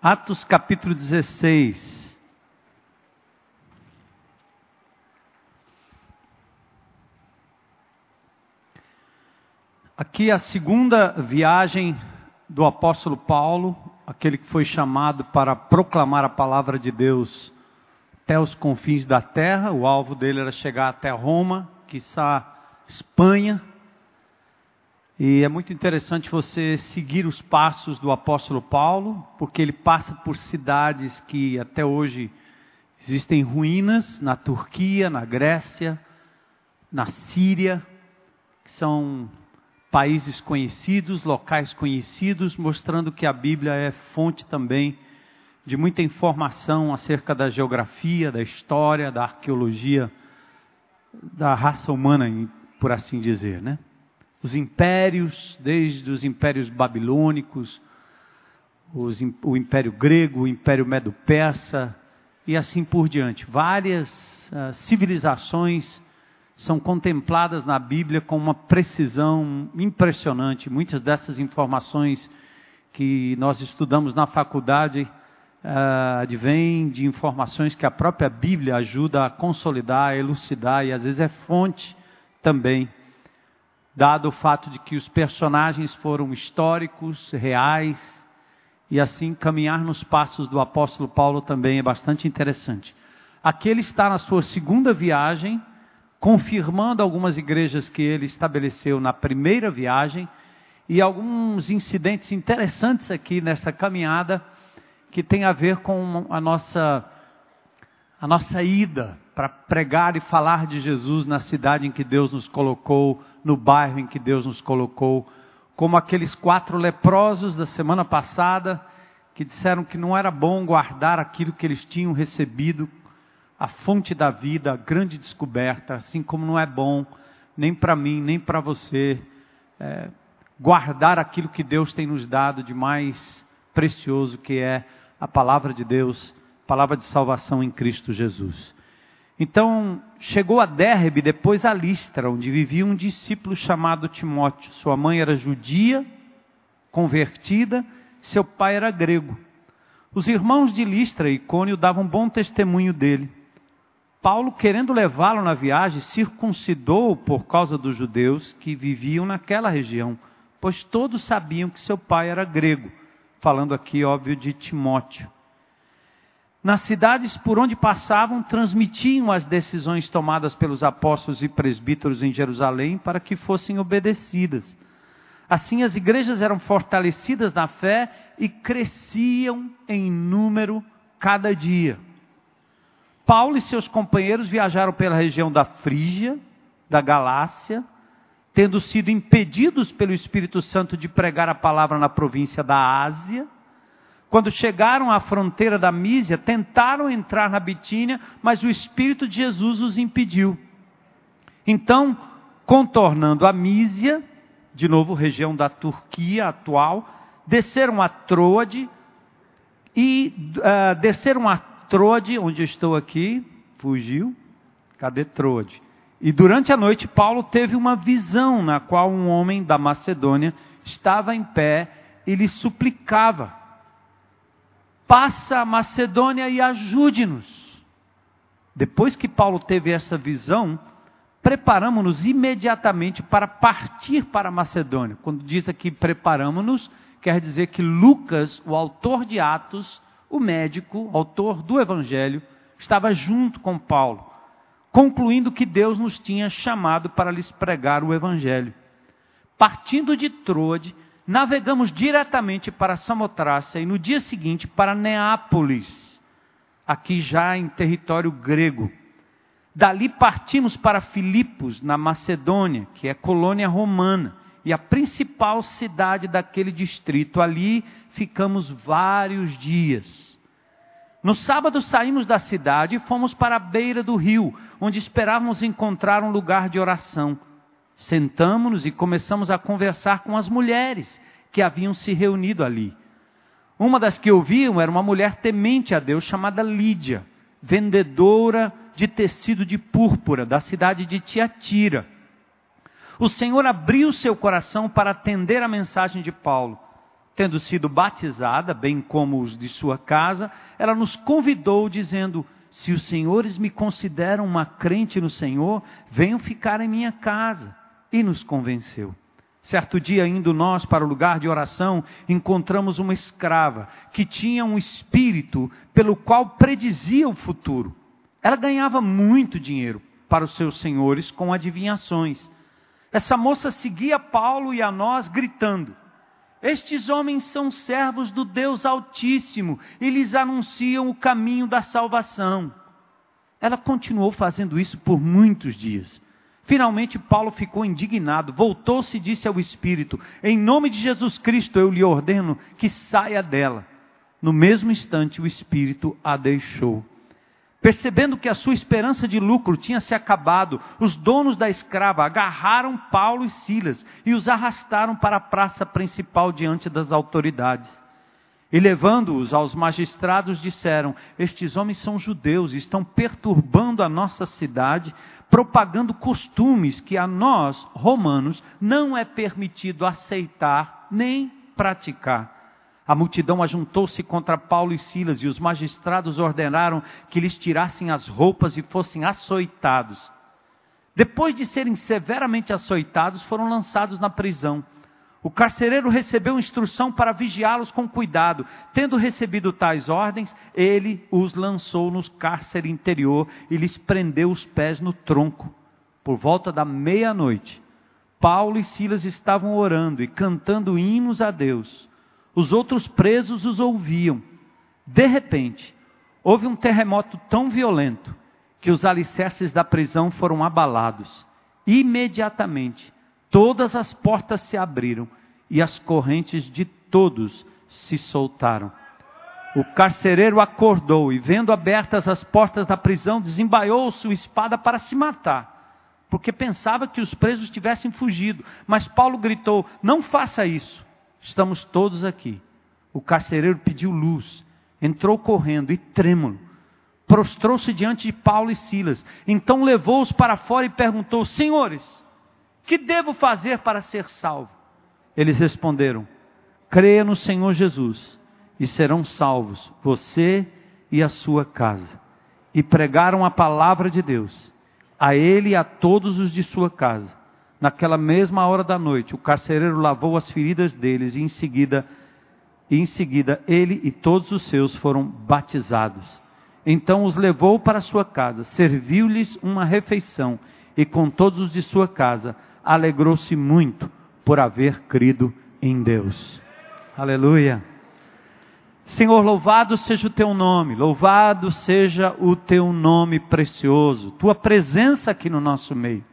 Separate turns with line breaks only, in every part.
Atos capítulo 16. Aqui a segunda viagem do apóstolo Paulo, aquele que foi chamado para proclamar a palavra de Deus até os confins da terra. O alvo dele era chegar até Roma, quiçá Espanha. E é muito interessante você seguir os passos do apóstolo Paulo, porque ele passa por cidades que até hoje existem ruínas na Turquia, na Grécia, na Síria, que são países conhecidos, locais conhecidos, mostrando que a Bíblia é fonte também de muita informação acerca da geografia, da história, da arqueologia da raça humana, por assim dizer, né? Os impérios, desde os impérios babilônicos, os, o império grego, o império medo-persa e assim por diante. Várias uh, civilizações são contempladas na Bíblia com uma precisão impressionante. Muitas dessas informações que nós estudamos na faculdade uh, advêm de informações que a própria Bíblia ajuda a consolidar, a elucidar e às vezes é fonte também dado o fato de que os personagens foram históricos, reais, e assim caminhar nos passos do apóstolo Paulo também é bastante interessante. Aqui ele está na sua segunda viagem, confirmando algumas igrejas que ele estabeleceu na primeira viagem e alguns incidentes interessantes aqui nessa caminhada que tem a ver com a nossa a nossa ida para pregar e falar de Jesus na cidade em que Deus nos colocou, no bairro em que Deus nos colocou, como aqueles quatro leprosos da semana passada que disseram que não era bom guardar aquilo que eles tinham recebido, a fonte da vida, a grande descoberta, assim como não é bom nem para mim, nem para você é, guardar aquilo que Deus tem nos dado de mais precioso, que é a palavra de Deus palavra de salvação em Cristo Jesus. Então, chegou a Derbe, depois a Listra, onde vivia um discípulo chamado Timóteo. Sua mãe era judia, convertida, seu pai era grego. Os irmãos de Listra e Cônio davam bom testemunho dele. Paulo, querendo levá-lo na viagem, circuncidou por causa dos judeus que viviam naquela região, pois todos sabiam que seu pai era grego. Falando aqui, óbvio, de Timóteo. Nas cidades por onde passavam, transmitiam as decisões tomadas pelos apóstolos e presbíteros em Jerusalém para que fossem obedecidas. Assim, as igrejas eram fortalecidas na fé e cresciam em número cada dia. Paulo e seus companheiros viajaram pela região da Frígia, da Galácia, tendo sido impedidos pelo Espírito Santo de pregar a palavra na província da Ásia quando chegaram à fronteira da Mísia, tentaram entrar na Bitínia, mas o Espírito de Jesus os impediu. Então, contornando a Mísia, de novo região da Turquia atual, desceram a Troade e uh, desceram a Troade, onde eu estou aqui, fugiu. Cadê Troade? E durante a noite Paulo teve uma visão na qual um homem da Macedônia estava em pé e lhe suplicava passa a Macedônia e ajude-nos. Depois que Paulo teve essa visão, preparamos-nos imediatamente para partir para a Macedônia. Quando diz aqui preparamos-nos, quer dizer que Lucas, o autor de Atos, o médico, autor do Evangelho, estava junto com Paulo, concluindo que Deus nos tinha chamado para lhes pregar o Evangelho. Partindo de Troade, navegamos diretamente para Samotrácia e no dia seguinte para Neápolis, aqui já em território grego. Dali partimos para Filipos, na Macedônia, que é colônia romana e a principal cidade daquele distrito. Ali ficamos vários dias. No sábado saímos da cidade e fomos para a beira do rio, onde esperávamos encontrar um lugar de oração. Sentamos-nos e começamos a conversar com as mulheres que haviam se reunido ali. Uma das que ouviam era uma mulher temente a Deus chamada Lídia, vendedora de tecido de púrpura da cidade de Tiatira. O Senhor abriu seu coração para atender a mensagem de Paulo. tendo sido batizada, bem como os de sua casa, ela nos convidou, dizendo: Se os senhores me consideram uma crente no Senhor, venham ficar em minha casa. E nos convenceu. Certo dia, indo nós para o lugar de oração, encontramos uma escrava que tinha um espírito pelo qual predizia o futuro. Ela ganhava muito dinheiro para os seus senhores com adivinhações. Essa moça seguia Paulo e a nós gritando: Estes homens são servos do Deus Altíssimo e lhes anunciam o caminho da salvação. Ela continuou fazendo isso por muitos dias. Finalmente, Paulo ficou indignado, voltou-se e disse ao Espírito: Em nome de Jesus Cristo, eu lhe ordeno que saia dela. No mesmo instante, o Espírito a deixou. Percebendo que a sua esperança de lucro tinha se acabado, os donos da escrava agarraram Paulo e Silas e os arrastaram para a praça principal diante das autoridades. E levando-os aos magistrados, disseram: Estes homens são judeus, estão perturbando a nossa cidade, propagando costumes que a nós, romanos, não é permitido aceitar nem praticar. A multidão ajuntou-se contra Paulo e Silas, e os magistrados ordenaram que lhes tirassem as roupas e fossem açoitados. Depois de serem severamente açoitados, foram lançados na prisão. O carcereiro recebeu instrução para vigiá-los com cuidado. Tendo recebido tais ordens, ele os lançou no cárcere interior e lhes prendeu os pés no tronco. Por volta da meia-noite, Paulo e Silas estavam orando e cantando hinos a Deus. Os outros presos os ouviam. De repente, houve um terremoto tão violento que os alicerces da prisão foram abalados. Imediatamente, todas as portas se abriram e as correntes de todos se soltaram. O carcereiro acordou e, vendo abertas as portas da prisão, desembaiou sua espada para se matar, porque pensava que os presos tivessem fugido. Mas Paulo gritou: Não faça isso, estamos todos aqui. O carcereiro pediu luz, entrou correndo e trêmulo, prostrou-se diante de Paulo e Silas. Então levou-os para fora e perguntou: Senhores, que devo fazer para ser salvo? Eles responderam: Creia no Senhor Jesus e serão salvos, você e a sua casa. E pregaram a palavra de Deus a ele e a todos os de sua casa. Naquela mesma hora da noite, o carcereiro lavou as feridas deles e em seguida, e em seguida ele e todos os seus foram batizados. Então os levou para sua casa, serviu-lhes uma refeição e com todos os de sua casa alegrou-se muito por haver crido em Deus. Aleluia. Senhor, louvado seja o teu nome, louvado seja o teu nome precioso, tua presença aqui no nosso meio.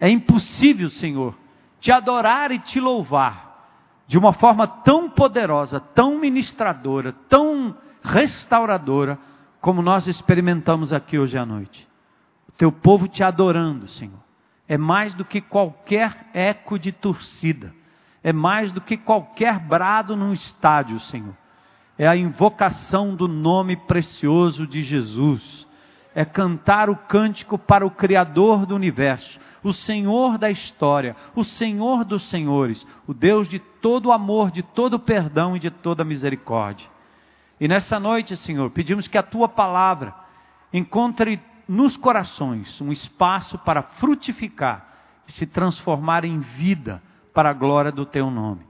É impossível, Senhor, te adorar e te louvar de uma forma tão poderosa, tão ministradora, tão restauradora, como nós experimentamos aqui hoje à noite. O teu povo te adorando, Senhor é mais do que qualquer eco de torcida, é mais do que qualquer brado num estádio, Senhor. É a invocação do nome precioso de Jesus, é cantar o cântico para o Criador do universo, o Senhor da história, o Senhor dos senhores, o Deus de todo amor, de todo perdão e de toda misericórdia. E nessa noite, Senhor, pedimos que a tua palavra encontre nos corações um espaço para frutificar e se transformar em vida para a glória do teu nome.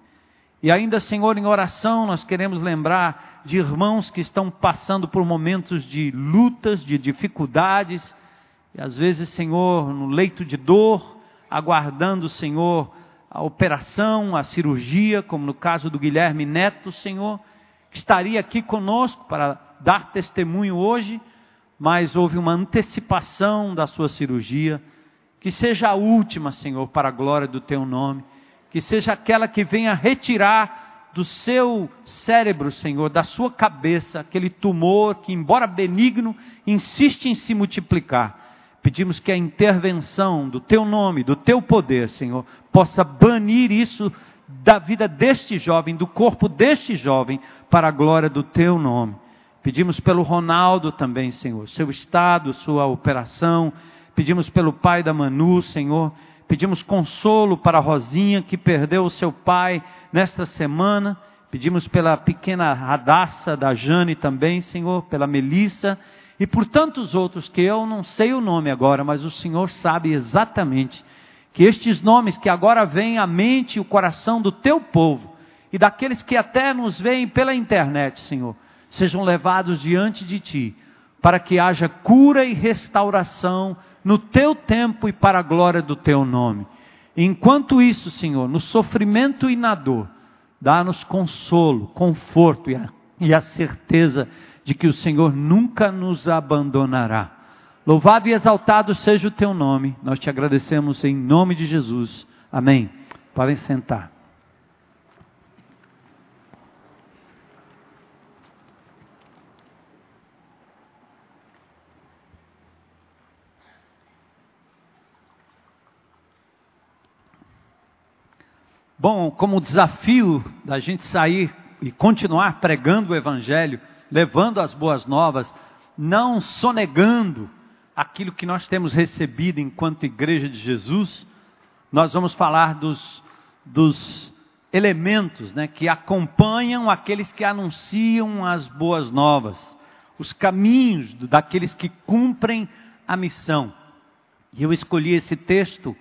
E ainda, Senhor, em oração, nós queremos lembrar de irmãos que estão passando por momentos de lutas, de dificuldades, e às vezes, Senhor, no leito de dor, aguardando, Senhor, a operação, a cirurgia, como no caso do Guilherme Neto, Senhor, que estaria aqui conosco para dar testemunho hoje mas houve uma antecipação da sua cirurgia. Que seja a última, Senhor, para a glória do teu nome. Que seja aquela que venha retirar do seu cérebro, Senhor, da sua cabeça, aquele tumor que, embora benigno, insiste em se multiplicar. Pedimos que a intervenção do teu nome, do teu poder, Senhor, possa banir isso da vida deste jovem, do corpo deste jovem, para a glória do teu nome. Pedimos pelo Ronaldo também, Senhor, seu estado, sua operação. Pedimos pelo pai da Manu, Senhor. Pedimos consolo para a Rosinha que perdeu o seu pai nesta semana. Pedimos pela pequena Radassa da Jane também, Senhor, pela Melissa e por tantos outros que eu não sei o nome agora, mas o Senhor sabe exatamente que estes nomes que agora vêm à mente e o coração do teu povo e daqueles que até nos veem pela internet, Senhor, sejam levados diante de ti, para que haja cura e restauração no teu tempo e para a glória do teu nome. Enquanto isso, Senhor, no sofrimento e na dor, dá-nos consolo, conforto e a, e a certeza de que o Senhor nunca nos abandonará. Louvado e exaltado seja o teu nome. Nós te agradecemos em nome de Jesus. Amém. Podem sentar. Bom, como desafio da gente sair e continuar pregando o Evangelho, levando as boas novas, não sonegando aquilo que nós temos recebido enquanto Igreja de Jesus, nós vamos falar dos, dos elementos né, que acompanham aqueles que anunciam as boas novas, os caminhos daqueles que cumprem a missão. E eu escolhi esse texto,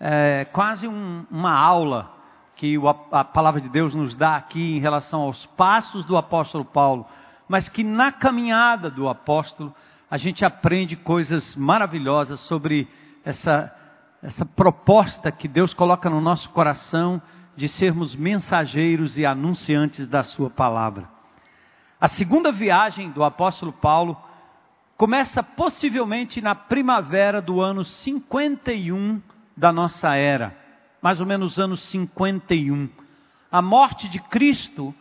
é, quase um, uma aula que a palavra de Deus nos dá aqui em relação aos passos do apóstolo Paulo, mas que na caminhada do apóstolo a gente aprende coisas maravilhosas sobre essa, essa proposta que Deus coloca no nosso coração de sermos mensageiros e anunciantes da Sua palavra. A segunda viagem do apóstolo Paulo começa possivelmente na primavera do ano 51 da nossa era mais ou menos anos 51. A morte de Cristo,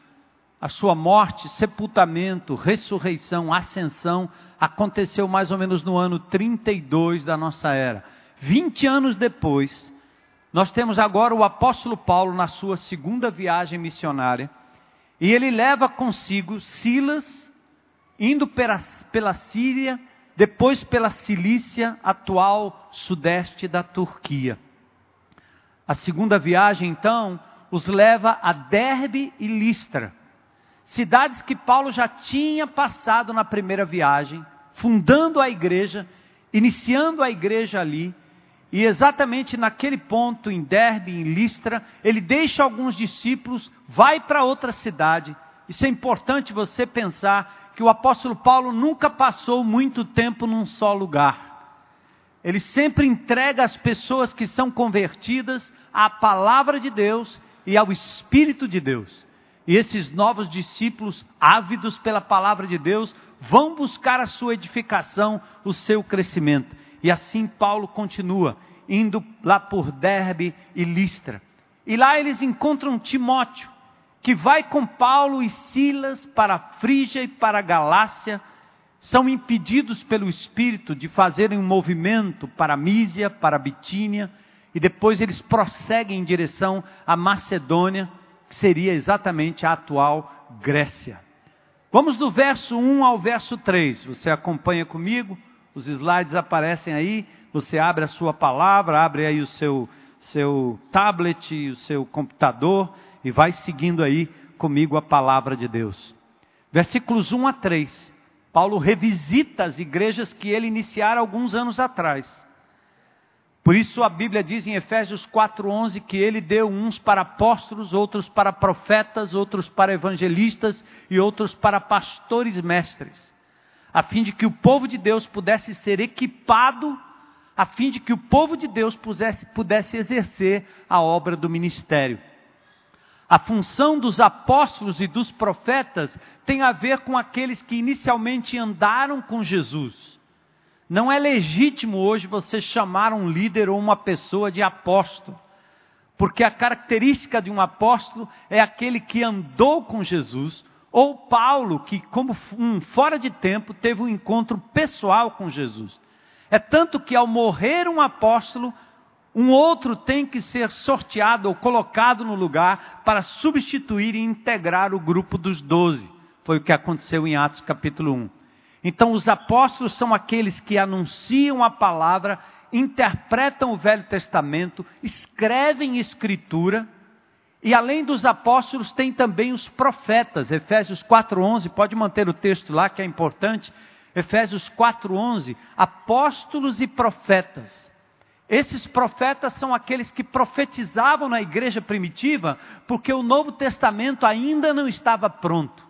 a sua morte, sepultamento, ressurreição, ascensão, aconteceu mais ou menos no ano 32 da nossa era. 20 anos depois, nós temos agora o apóstolo Paulo na sua segunda viagem missionária, e ele leva consigo Silas, indo pela, pela Síria, depois pela Cilícia, atual sudeste da Turquia. A segunda viagem, então, os leva a Derbe e Listra, cidades que Paulo já tinha passado na primeira viagem, fundando a igreja, iniciando a igreja ali, e exatamente naquele ponto, em Derbe, em Listra, ele deixa alguns discípulos, vai para outra cidade. Isso é importante você pensar que o apóstolo Paulo nunca passou muito tempo num só lugar. Ele sempre entrega as pessoas que são convertidas à palavra de Deus e ao Espírito de Deus. E esses novos discípulos, ávidos pela palavra de Deus, vão buscar a sua edificação, o seu crescimento. E assim Paulo continua, indo lá por Derbe e Listra. E lá eles encontram Timóteo, que vai com Paulo e Silas para a Frígia e para a Galácia são impedidos pelo Espírito de fazerem um movimento para Mísia, para Bitínia, e depois eles prosseguem em direção à Macedônia, que seria exatamente a atual Grécia. Vamos do verso 1 ao verso 3. Você acompanha comigo? Os slides aparecem aí. Você abre a sua palavra, abre aí o seu, seu tablet, o seu computador e vai seguindo aí comigo a palavra de Deus. Versículos 1 a 3. Paulo revisita as igrejas que ele iniciara alguns anos atrás. Por isso a Bíblia diz em Efésios 4:11 que ele deu uns para apóstolos, outros para profetas, outros para evangelistas e outros para pastores mestres, a fim de que o povo de Deus pudesse ser equipado, a fim de que o povo de Deus pudesse, pudesse exercer a obra do ministério. A função dos apóstolos e dos profetas tem a ver com aqueles que inicialmente andaram com Jesus. Não é legítimo hoje você chamar um líder ou uma pessoa de apóstolo, porque a característica de um apóstolo é aquele que andou com Jesus, ou Paulo, que, como um fora de tempo, teve um encontro pessoal com Jesus. É tanto que ao morrer um apóstolo, um outro tem que ser sorteado ou colocado no lugar para substituir e integrar o grupo dos doze. Foi o que aconteceu em Atos capítulo 1. Então, os apóstolos são aqueles que anunciam a palavra, interpretam o Velho Testamento, escrevem Escritura E além dos apóstolos, tem também os profetas. Efésios 4:11, pode manter o texto lá que é importante. Efésios 4:11, apóstolos e profetas. Esses profetas são aqueles que profetizavam na igreja primitiva, porque o Novo Testamento ainda não estava pronto.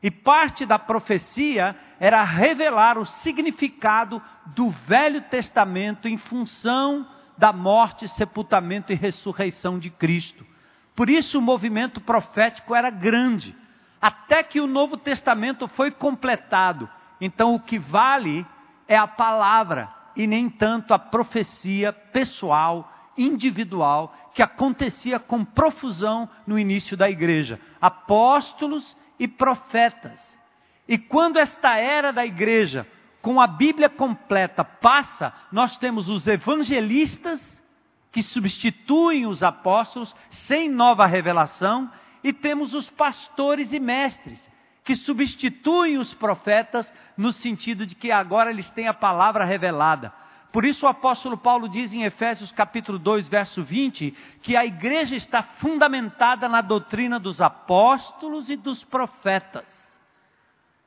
E parte da profecia era revelar o significado do Velho Testamento em função da morte, sepultamento e ressurreição de Cristo. Por isso o movimento profético era grande, até que o Novo Testamento foi completado. Então o que vale é a palavra e nem tanto a profecia pessoal, individual, que acontecia com profusão no início da igreja. Apóstolos e profetas. E quando esta era da igreja, com a Bíblia completa, passa, nós temos os evangelistas, que substituem os apóstolos, sem nova revelação, e temos os pastores e mestres, que substituem os profetas, no sentido de que agora eles têm a palavra revelada. Por isso o apóstolo Paulo diz em Efésios capítulo 2, verso 20, que a igreja está fundamentada na doutrina dos apóstolos e dos profetas.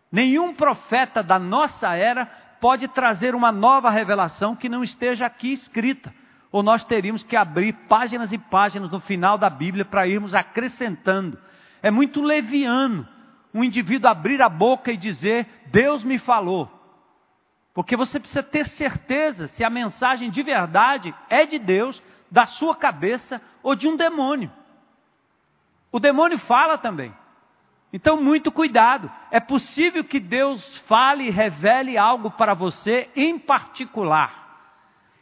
Nenhum profeta da nossa era pode trazer uma nova revelação que não esteja aqui escrita. Ou nós teríamos que abrir páginas e páginas no final da Bíblia para irmos acrescentando. É muito leviano um indivíduo abrir a boca e dizer: Deus me falou. Porque você precisa ter certeza se a mensagem de verdade é de Deus, da sua cabeça ou de um demônio. O demônio fala também. Então, muito cuidado. É possível que Deus fale e revele algo para você em particular.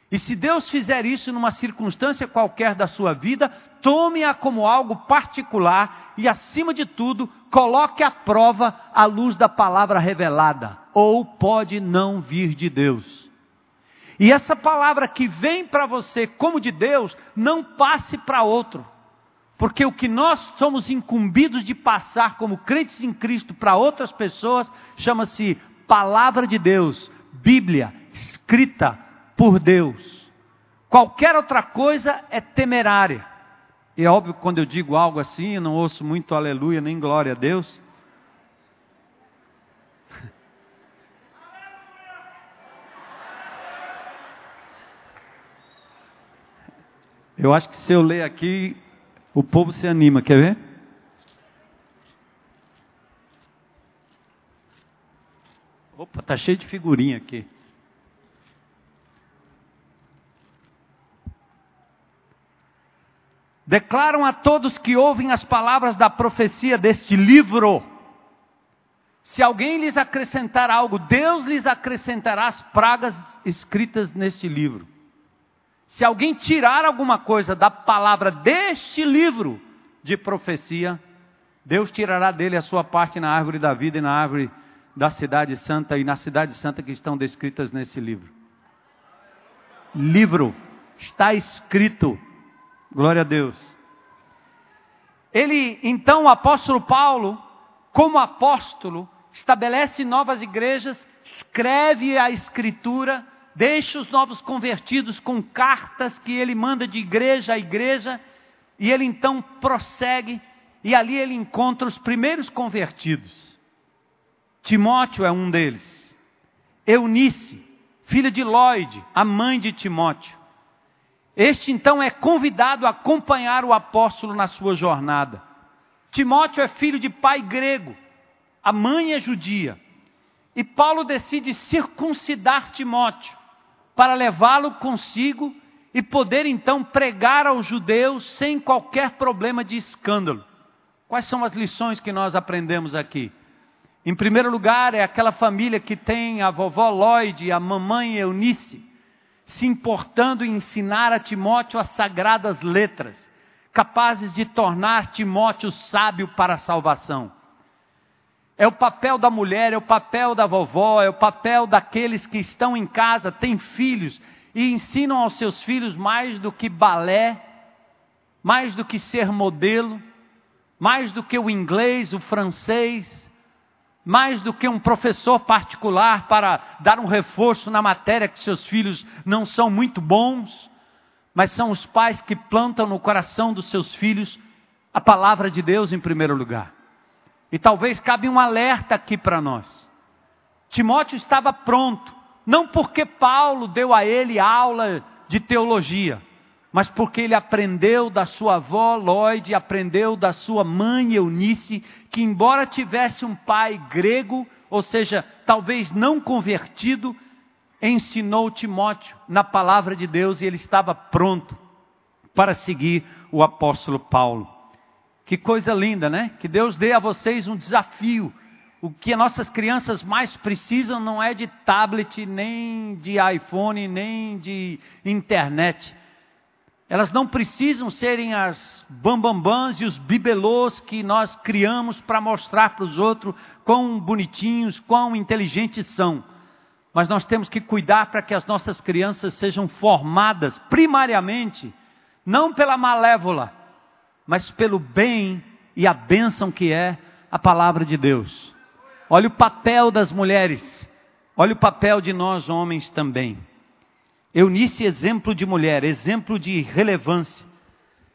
E se Deus fizer isso numa circunstância qualquer da sua vida, tome-a como algo particular e, acima de tudo, coloque à prova a luz da palavra revelada. Ou pode não vir de Deus. E essa palavra que vem para você como de Deus, não passe para outro. Porque o que nós somos incumbidos de passar como crentes em Cristo para outras pessoas chama-se palavra de Deus, Bíblia, escrita por Deus. Qualquer outra coisa é temerária. E é óbvio que quando eu digo algo assim, eu não ouço muito aleluia nem glória a Deus. Eu acho que se eu ler aqui, o povo se anima. Quer ver? Opa, tá cheio de figurinha aqui. Declaram a todos que ouvem as palavras da profecia deste livro. Se alguém lhes acrescentar algo, Deus lhes acrescentará as pragas escritas neste livro. Se alguém tirar alguma coisa da palavra deste livro de profecia, Deus tirará dele a sua parte na árvore da vida e na árvore da cidade santa e na cidade santa que estão descritas nesse livro. Livro está escrito Glória a Deus. Ele, então, o apóstolo Paulo, como apóstolo, estabelece novas igrejas, escreve a escritura, deixa os novos convertidos com cartas que ele manda de igreja a igreja, e ele então prossegue, e ali ele encontra os primeiros convertidos. Timóteo é um deles. Eunice, filha de Lloyd, a mãe de Timóteo. Este então é convidado a acompanhar o apóstolo na sua jornada. Timóteo é filho de pai grego, a mãe é judia. E Paulo decide circuncidar Timóteo para levá-lo consigo e poder então pregar aos judeus sem qualquer problema de escândalo. Quais são as lições que nós aprendemos aqui? Em primeiro lugar, é aquela família que tem a vovó Lloyd e a mamãe Eunice se importando em ensinar a Timóteo as sagradas letras, capazes de tornar Timóteo sábio para a salvação. É o papel da mulher, é o papel da vovó, é o papel daqueles que estão em casa, têm filhos e ensinam aos seus filhos mais do que balé, mais do que ser modelo, mais do que o inglês, o francês, mais do que um professor particular para dar um reforço na matéria que seus filhos não são muito bons, mas são os pais que plantam no coração dos seus filhos a palavra de Deus em primeiro lugar. E talvez cabe um alerta aqui para nós. Timóteo estava pronto, não porque Paulo deu a ele aula de teologia, mas porque ele aprendeu da sua avó Lloyd, aprendeu da sua mãe Eunice, que embora tivesse um pai grego, ou seja, talvez não convertido, ensinou Timóteo na palavra de Deus e ele estava pronto para seguir o apóstolo Paulo. Que coisa linda, né? Que Deus dê a vocês um desafio. O que as nossas crianças mais precisam não é de tablet, nem de iPhone, nem de internet. Elas não precisam serem as bambambãs e os bibelôs que nós criamos para mostrar para os outros quão bonitinhos, quão inteligentes são. Mas nós temos que cuidar para que as nossas crianças sejam formadas primariamente, não pela malévola, mas pelo bem e a bênção que é a palavra de Deus. Olha o papel das mulheres, olha o papel de nós homens também. Eunice, exemplo de mulher, exemplo de relevância.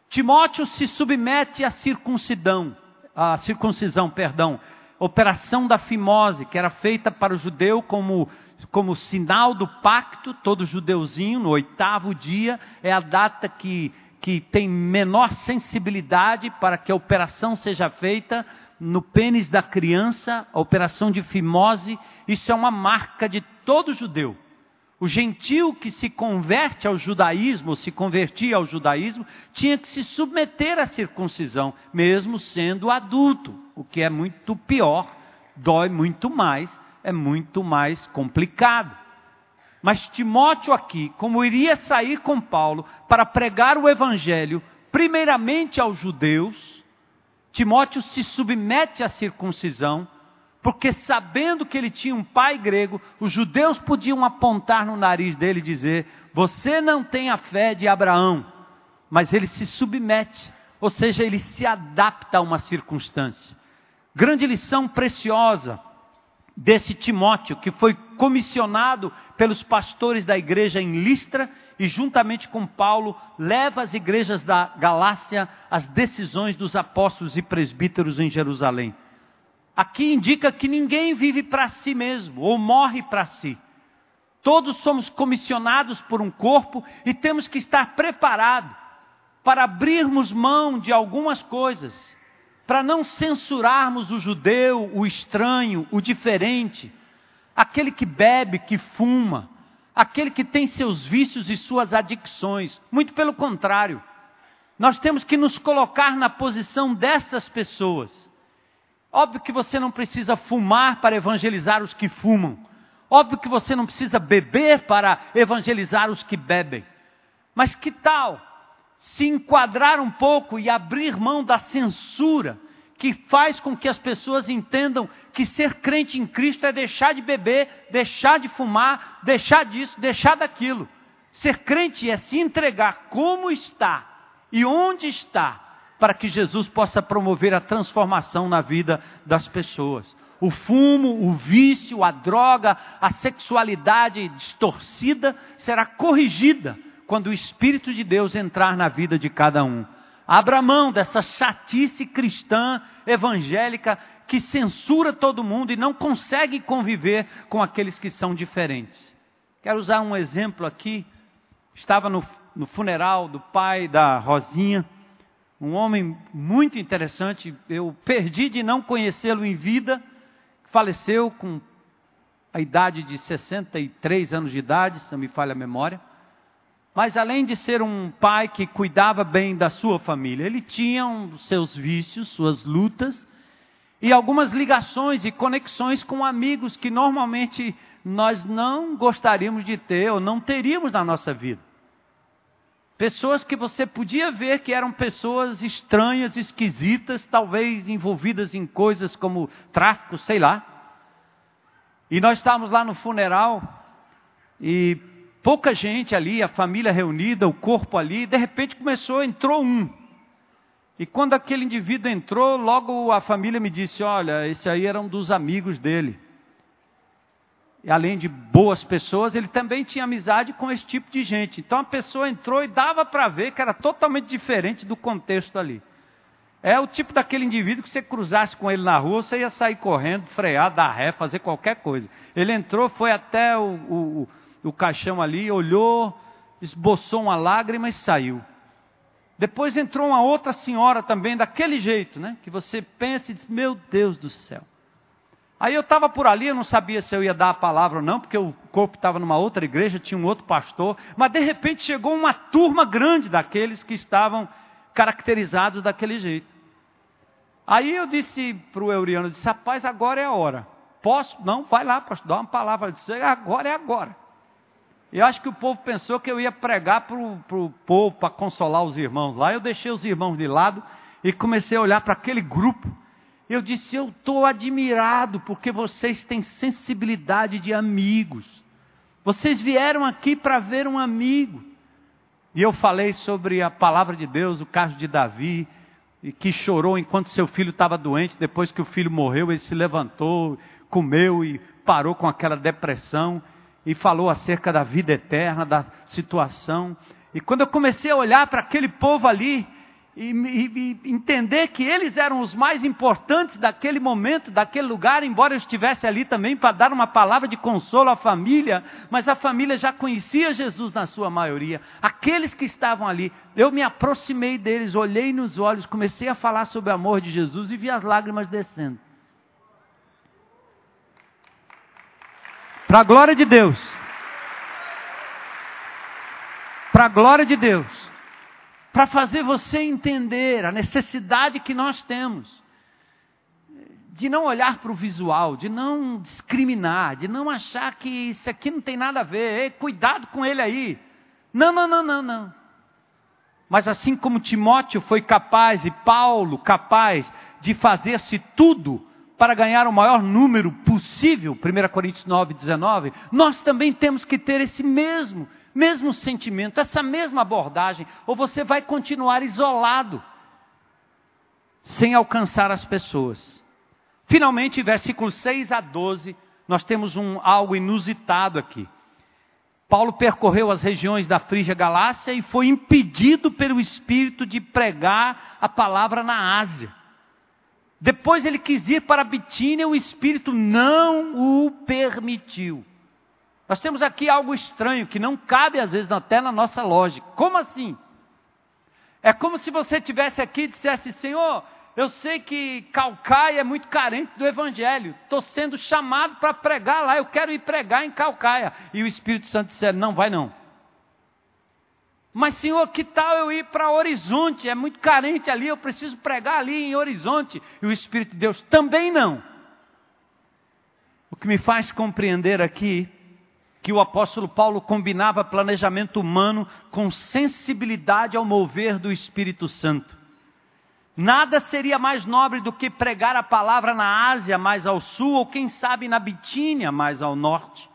Timóteo se submete à circuncidão, à circuncisão, perdão, operação da fimose, que era feita para o judeu como, como sinal do pacto, todo judeuzinho, no oitavo dia, é a data que, que tem menor sensibilidade para que a operação seja feita no pênis da criança, a operação de fimose, isso é uma marca de todo judeu. O gentil que se converte ao judaísmo, se convertia ao judaísmo, tinha que se submeter à circuncisão, mesmo sendo adulto, o que é muito pior, dói muito mais, é muito mais complicado. Mas Timóteo aqui, como iria sair com Paulo para pregar o evangelho, primeiramente aos judeus, Timóteo se submete à circuncisão, porque sabendo que ele tinha um pai grego, os judeus podiam apontar no nariz dele e dizer: Você não tem a fé de Abraão, mas ele se submete, ou seja, ele se adapta a uma circunstância. Grande lição preciosa desse Timóteo, que foi comissionado pelos pastores da igreja em Listra e, juntamente com Paulo, leva as igrejas da Galácia às decisões dos apóstolos e presbíteros em Jerusalém. Aqui indica que ninguém vive para si mesmo ou morre para si. Todos somos comissionados por um corpo e temos que estar preparados para abrirmos mão de algumas coisas, para não censurarmos o judeu, o estranho, o diferente, aquele que bebe, que fuma, aquele que tem seus vícios e suas adicções. Muito pelo contrário, nós temos que nos colocar na posição dessas pessoas Óbvio que você não precisa fumar para evangelizar os que fumam. Óbvio que você não precisa beber para evangelizar os que bebem. Mas que tal se enquadrar um pouco e abrir mão da censura que faz com que as pessoas entendam que ser crente em Cristo é deixar de beber, deixar de fumar, deixar disso, deixar daquilo. Ser crente é se entregar como está e onde está para que Jesus possa promover a transformação na vida das pessoas. O fumo, o vício, a droga, a sexualidade distorcida será corrigida quando o Espírito de Deus entrar na vida de cada um. Abra mão dessa chatice cristã evangélica que censura todo mundo e não consegue conviver com aqueles que são diferentes. Quero usar um exemplo aqui. Estava no, no funeral do pai da Rosinha um homem muito interessante. Eu perdi de não conhecê-lo em vida, faleceu com a idade de 63 anos de idade, se não me falha a memória. Mas além de ser um pai que cuidava bem da sua família, ele tinha um, seus vícios, suas lutas e algumas ligações e conexões com amigos que normalmente nós não gostaríamos de ter ou não teríamos na nossa vida. Pessoas que você podia ver que eram pessoas estranhas, esquisitas, talvez envolvidas em coisas como tráfico, sei lá. E nós estávamos lá no funeral e pouca gente ali, a família reunida, o corpo ali, de repente começou, entrou um. E quando aquele indivíduo entrou, logo a família me disse: Olha, esse aí era um dos amigos dele além de boas pessoas, ele também tinha amizade com esse tipo de gente. Então a pessoa entrou e dava para ver que era totalmente diferente do contexto ali. É o tipo daquele indivíduo que você cruzasse com ele na rua, você ia sair correndo, frear, dar ré, fazer qualquer coisa. Ele entrou, foi até o, o, o caixão ali, olhou, esboçou uma lágrima e saiu. Depois entrou uma outra senhora também, daquele jeito, né? Que você pensa e diz: Meu Deus do céu. Aí eu estava por ali, eu não sabia se eu ia dar a palavra ou não, porque o corpo estava numa outra igreja, tinha um outro pastor, mas de repente chegou uma turma grande daqueles que estavam caracterizados daquele jeito. Aí eu disse para o Euriano, disse, rapaz, agora é a hora. Posso? Não, vai lá, pastor, dá uma palavra. Eu disse, agora é agora. Eu acho que o povo pensou que eu ia pregar para o povo, para consolar os irmãos lá. Eu deixei os irmãos de lado e comecei a olhar para aquele grupo. Eu disse, eu estou admirado porque vocês têm sensibilidade de amigos. Vocês vieram aqui para ver um amigo. E eu falei sobre a palavra de Deus, o caso de Davi, que chorou enquanto seu filho estava doente, depois que o filho morreu, ele se levantou, comeu e parou com aquela depressão e falou acerca da vida eterna, da situação. E quando eu comecei a olhar para aquele povo ali, e, e, e, entender que eles eram os mais importantes daquele momento, daquele lugar, embora eu estivesse ali também para dar uma palavra de consolo à família, mas a família já conhecia Jesus na sua maioria. Aqueles que estavam ali, eu me aproximei deles, olhei nos olhos, comecei a falar sobre o amor de Jesus e vi as lágrimas descendo. Para a glória de Deus. Para a glória de Deus para fazer você entender a necessidade que nós temos de não olhar para o visual, de não discriminar, de não achar que isso aqui não tem nada a ver, Ei, cuidado com ele aí. Não, não, não, não, não. Mas assim como Timóteo foi capaz e Paulo capaz de fazer-se tudo para ganhar o maior número possível, 1 Coríntios 9, 19, nós também temos que ter esse mesmo mesmo sentimento, essa mesma abordagem, ou você vai continuar isolado, sem alcançar as pessoas. Finalmente, versículos 6 a 12, nós temos um algo inusitado aqui. Paulo percorreu as regiões da Frígia Galácia e foi impedido pelo Espírito de pregar a palavra na Ásia. Depois ele quis ir para Bitínia, o Espírito não o permitiu. Nós temos aqui algo estranho que não cabe às vezes até na nossa lógica. Como assim? É como se você tivesse aqui e dissesse: Senhor, eu sei que Calcaia é muito carente do Evangelho. Estou sendo chamado para pregar lá. Eu quero ir pregar em Calcaia. E o Espírito Santo disse: Não, vai não. Mas, Senhor, que tal eu ir para Horizonte? É muito carente ali. Eu preciso pregar ali em Horizonte. E o Espírito de Deus também não. O que me faz compreender aqui que o apóstolo Paulo combinava planejamento humano com sensibilidade ao mover do Espírito Santo. Nada seria mais nobre do que pregar a palavra na Ásia, mais ao sul, ou quem sabe na Bitínia, mais ao norte.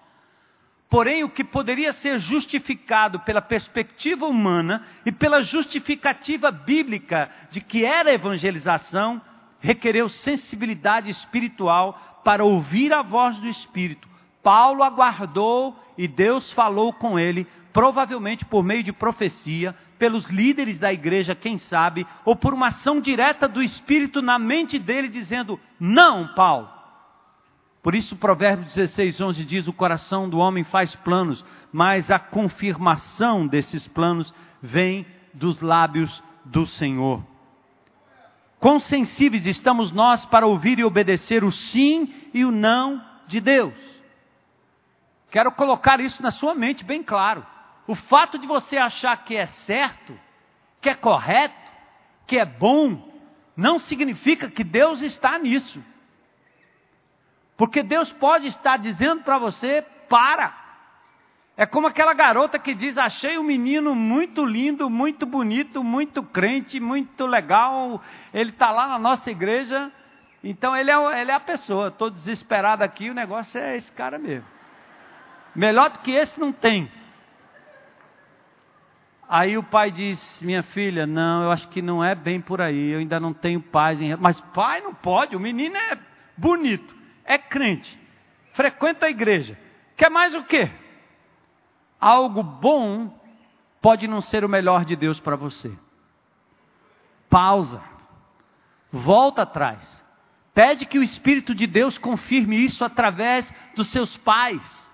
Porém, o que poderia ser justificado pela perspectiva humana e pela justificativa bíblica de que era evangelização, requereu sensibilidade espiritual para ouvir a voz do Espírito, Paulo aguardou e Deus falou com ele, provavelmente por meio de profecia, pelos líderes da igreja, quem sabe, ou por uma ação direta do Espírito na mente dele, dizendo: Não, Paulo. Por isso, Provérbios 16, 11 diz: O coração do homem faz planos, mas a confirmação desses planos vem dos lábios do Senhor. Quão sensíveis estamos nós para ouvir e obedecer o sim e o não de Deus? Quero colocar isso na sua mente bem claro. O fato de você achar que é certo, que é correto, que é bom, não significa que Deus está nisso. Porque Deus pode estar dizendo para você: para. É como aquela garota que diz: Achei um menino muito lindo, muito bonito, muito crente, muito legal. Ele está lá na nossa igreja. Então ele é, ele é a pessoa. Estou desesperado aqui. O negócio é esse cara mesmo. Melhor do que esse não tem. Aí o pai diz: Minha filha, não, eu acho que não é bem por aí, eu ainda não tenho paz. Em... Mas pai não pode, o menino é bonito, é crente, frequenta a igreja. Quer mais o quê? Algo bom pode não ser o melhor de Deus para você. Pausa. volta atrás. Pede que o Espírito de Deus confirme isso através dos seus pais.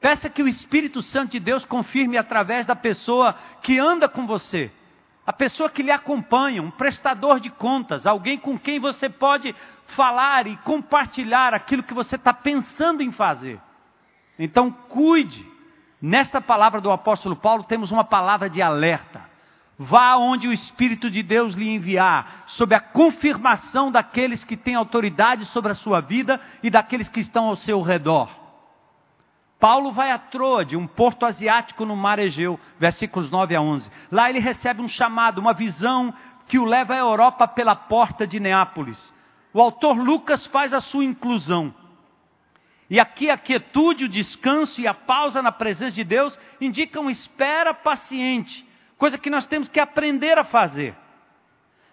Peça que o Espírito Santo de Deus confirme através da pessoa que anda com você, a pessoa que lhe acompanha, um prestador de contas, alguém com quem você pode falar e compartilhar aquilo que você está pensando em fazer. Então, cuide. Nesta palavra do apóstolo Paulo, temos uma palavra de alerta. Vá onde o Espírito de Deus lhe enviar, sob a confirmação daqueles que têm autoridade sobre a sua vida e daqueles que estão ao seu redor. Paulo vai a Troade, um porto asiático no mar Egeu, versículos 9 a 11. Lá ele recebe um chamado, uma visão que o leva à Europa pela porta de Neápolis. O autor Lucas faz a sua inclusão. E aqui a quietude, o descanso e a pausa na presença de Deus indicam espera paciente, coisa que nós temos que aprender a fazer.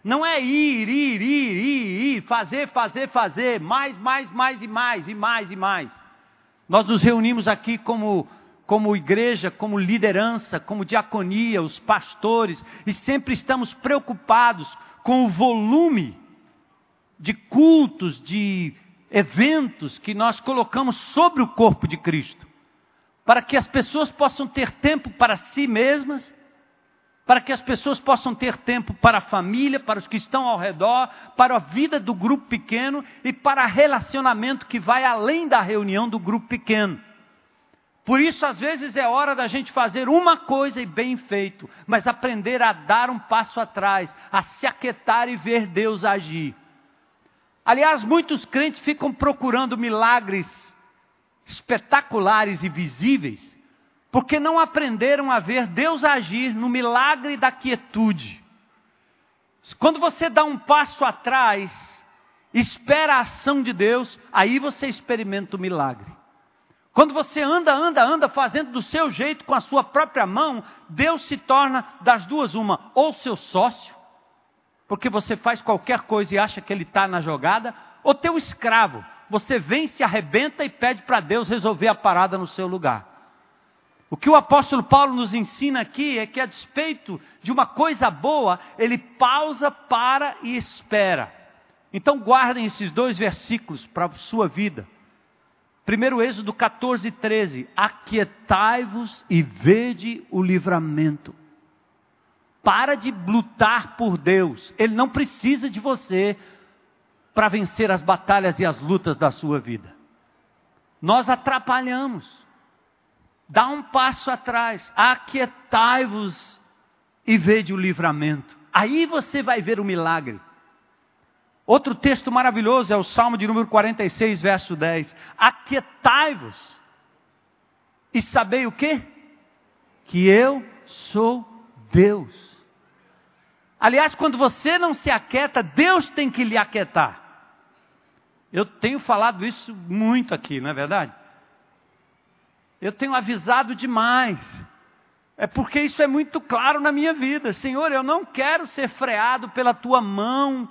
Não é ir, ir, ir, ir, ir, fazer, fazer, fazer, mais, mais, mais e mais, e mais e mais. Nós nos reunimos aqui como, como igreja, como liderança, como diaconia, os pastores, e sempre estamos preocupados com o volume de cultos, de eventos que nós colocamos sobre o corpo de Cristo, para que as pessoas possam ter tempo para si mesmas para que as pessoas possam ter tempo para a família, para os que estão ao redor, para a vida do grupo pequeno e para relacionamento que vai além da reunião do grupo pequeno. Por isso, às vezes, é hora da gente fazer uma coisa e bem feito, mas aprender a dar um passo atrás, a se aquietar e ver Deus agir. Aliás, muitos crentes ficam procurando milagres espetaculares e visíveis, porque não aprenderam a ver Deus agir no milagre da quietude. Quando você dá um passo atrás, espera a ação de Deus, aí você experimenta o milagre. Quando você anda, anda, anda, fazendo do seu jeito, com a sua própria mão, Deus se torna das duas uma, ou seu sócio, porque você faz qualquer coisa e acha que ele está na jogada, ou teu escravo. Você vem, se arrebenta e pede para Deus resolver a parada no seu lugar. O que o apóstolo Paulo nos ensina aqui é que, a despeito de uma coisa boa, ele pausa, para e espera. Então, guardem esses dois versículos para a sua vida. Primeiro Êxodo 14, 13. Aquietai-vos e vede o livramento. Para de lutar por Deus. Ele não precisa de você para vencer as batalhas e as lutas da sua vida. Nós atrapalhamos. Dá um passo atrás, aquietai-vos e vede o livramento. Aí você vai ver o milagre. Outro texto maravilhoso é o Salmo de número 46, verso 10. Aquietai-vos e sabei o que? Que eu sou Deus. Aliás, quando você não se aquieta, Deus tem que lhe aquietar. Eu tenho falado isso muito aqui, não é verdade? Eu tenho avisado demais. É porque isso é muito claro na minha vida. Senhor, eu não quero ser freado pela tua mão,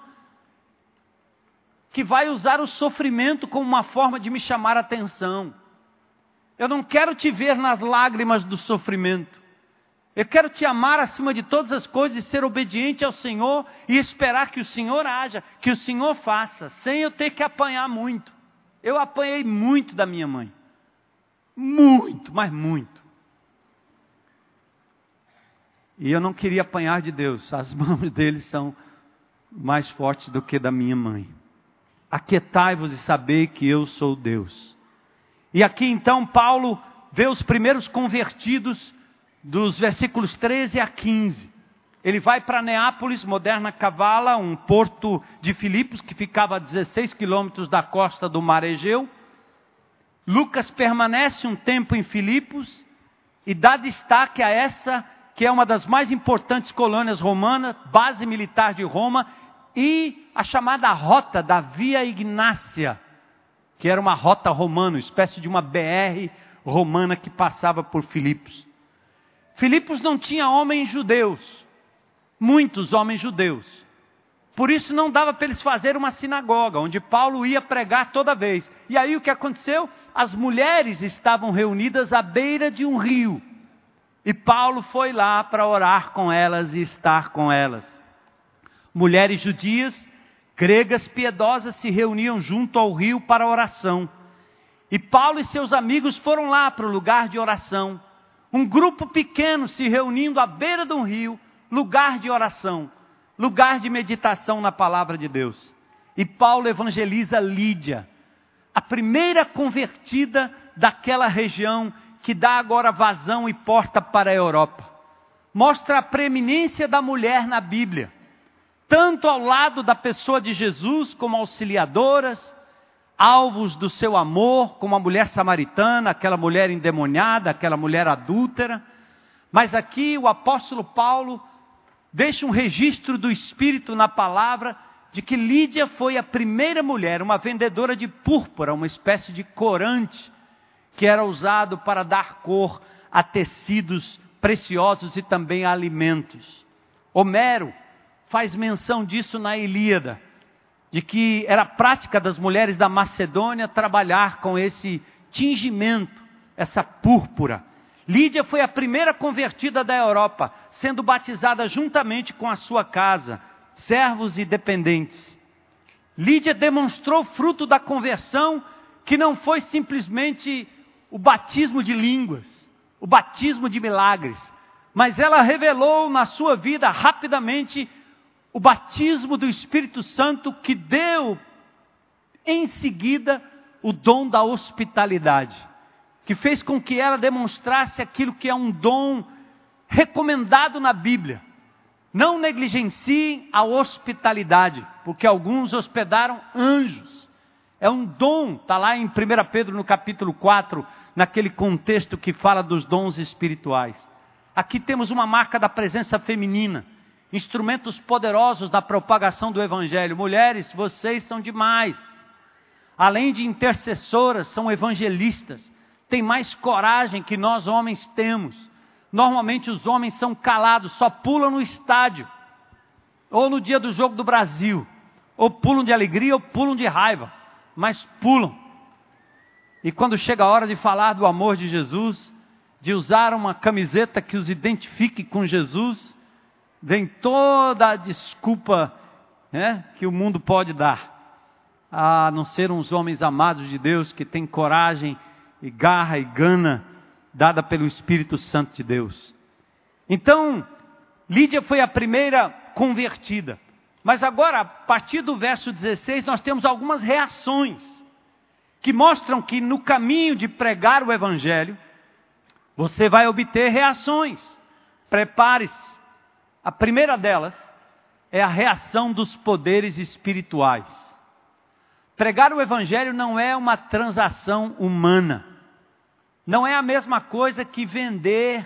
que vai usar o sofrimento como uma forma de me chamar a atenção. Eu não quero te ver nas lágrimas do sofrimento. Eu quero te amar acima de todas as coisas e ser obediente ao Senhor e esperar que o Senhor haja, que o Senhor faça, sem eu ter que apanhar muito. Eu apanhei muito da minha mãe. Muito, mas muito. E eu não queria apanhar de Deus. As mãos dele são mais fortes do que da minha mãe. Aquietai-vos e sabei que eu sou Deus. E aqui então Paulo vê os primeiros convertidos dos versículos 13 a 15. Ele vai para Neápolis, moderna Cavala, um porto de Filipos que ficava a 16 quilômetros da costa do Mar Egeu. Lucas permanece um tempo em Filipos e dá destaque a essa que é uma das mais importantes colônias romanas, base militar de Roma, e a chamada rota da Via Ignácia, que era uma rota romana, espécie de uma BR romana que passava por Filipos. Filipos não tinha homens judeus, muitos homens judeus. Por isso não dava para eles fazer uma sinagoga, onde Paulo ia pregar toda vez. E aí o que aconteceu? As mulheres estavam reunidas à beira de um rio. E Paulo foi lá para orar com elas e estar com elas. Mulheres judias gregas piedosas se reuniam junto ao rio para oração. E Paulo e seus amigos foram lá para o lugar de oração. Um grupo pequeno se reunindo à beira de um rio, lugar de oração, lugar de meditação na palavra de Deus. E Paulo evangeliza Lídia, a primeira convertida daquela região que dá agora vazão e porta para a Europa. Mostra a preeminência da mulher na Bíblia, tanto ao lado da pessoa de Jesus como auxiliadoras, alvos do seu amor, como a mulher samaritana, aquela mulher endemoniada, aquela mulher adúltera. Mas aqui o apóstolo Paulo deixa um registro do Espírito na palavra de que Lídia foi a primeira mulher, uma vendedora de púrpura, uma espécie de corante, que era usado para dar cor a tecidos preciosos e também a alimentos. Homero faz menção disso na Ilíada de que era prática das mulheres da Macedônia trabalhar com esse tingimento, essa púrpura. Lídia foi a primeira convertida da Europa, sendo batizada juntamente com a sua casa, servos e dependentes. Lídia demonstrou fruto da conversão que não foi simplesmente o batismo de línguas, o batismo de milagres, mas ela revelou na sua vida rapidamente o batismo do Espírito Santo que deu em seguida o dom da hospitalidade, que fez com que ela demonstrasse aquilo que é um dom recomendado na Bíblia. Não negligenciem a hospitalidade, porque alguns hospedaram anjos. É um dom, está lá em 1 Pedro no capítulo 4, naquele contexto que fala dos dons espirituais. Aqui temos uma marca da presença feminina instrumentos poderosos da propagação do Evangelho. Mulheres, vocês são demais. Além de intercessoras, são evangelistas. Tem mais coragem que nós homens temos. Normalmente os homens são calados, só pulam no estádio, ou no dia do jogo do Brasil, ou pulam de alegria ou pulam de raiva, mas pulam. E quando chega a hora de falar do amor de Jesus, de usar uma camiseta que os identifique com Jesus, vem toda a desculpa né, que o mundo pode dar, a não ser uns homens amados de Deus que têm coragem e garra e gana dada pelo Espírito Santo de Deus. Então, Lídia foi a primeira convertida. Mas agora, a partir do verso 16, nós temos algumas reações que mostram que no caminho de pregar o Evangelho, você vai obter reações. Prepare-se. A primeira delas é a reação dos poderes espirituais. Pregar o Evangelho não é uma transação humana. Não é a mesma coisa que vender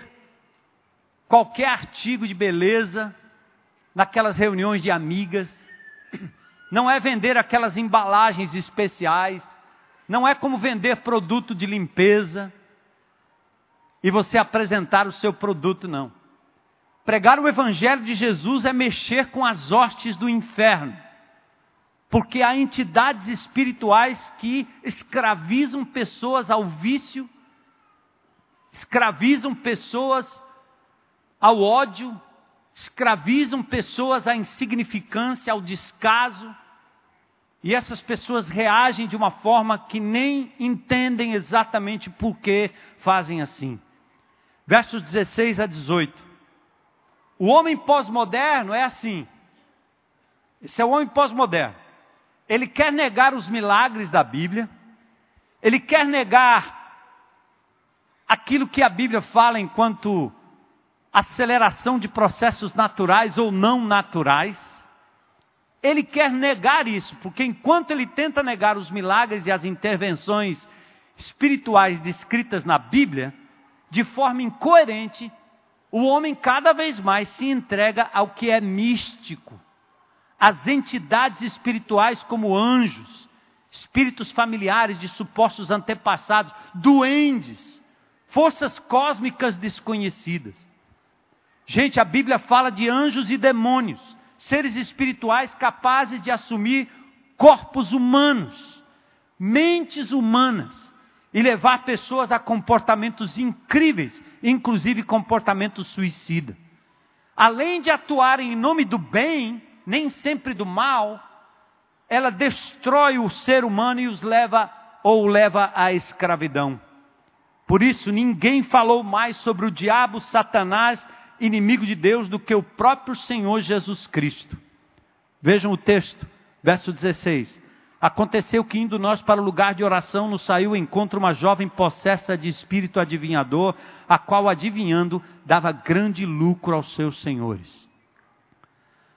qualquer artigo de beleza naquelas reuniões de amigas. Não é vender aquelas embalagens especiais. Não é como vender produto de limpeza e você apresentar o seu produto, não. Pregar o Evangelho de Jesus é mexer com as hostes do inferno, porque há entidades espirituais que escravizam pessoas ao vício, escravizam pessoas ao ódio, escravizam pessoas à insignificância, ao descaso, e essas pessoas reagem de uma forma que nem entendem exatamente por que fazem assim. Versos 16 a 18. O homem pós-moderno é assim. Esse é o homem pós-moderno. Ele quer negar os milagres da Bíblia, ele quer negar aquilo que a Bíblia fala enquanto aceleração de processos naturais ou não naturais. Ele quer negar isso, porque enquanto ele tenta negar os milagres e as intervenções espirituais descritas na Bíblia, de forma incoerente, o homem cada vez mais se entrega ao que é místico. As entidades espirituais, como anjos, espíritos familiares de supostos antepassados, duendes, forças cósmicas desconhecidas. Gente, a Bíblia fala de anjos e demônios, seres espirituais capazes de assumir corpos humanos, mentes humanas e levar pessoas a comportamentos incríveis inclusive comportamento suicida. Além de atuarem em nome do bem, nem sempre do mal, ela destrói o ser humano e os leva ou leva à escravidão. Por isso, ninguém falou mais sobre o diabo, Satanás, inimigo de Deus, do que o próprio Senhor Jesus Cristo. Vejam o texto, verso 16. Aconteceu que, indo nós para o lugar de oração, nos saiu encontro uma jovem possessa de espírito adivinhador, a qual, adivinhando, dava grande lucro aos seus senhores.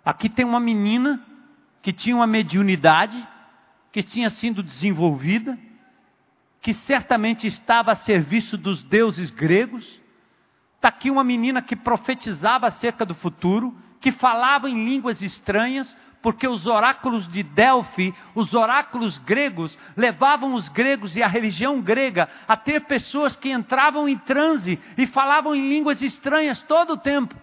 Aqui tem uma menina que tinha uma mediunidade, que tinha sido desenvolvida, que certamente estava a serviço dos deuses gregos. Está aqui uma menina que profetizava acerca do futuro, que falava em línguas estranhas, porque os oráculos de Delfi, os oráculos gregos, levavam os gregos e a religião grega a ter pessoas que entravam em transe e falavam em línguas estranhas todo o tempo.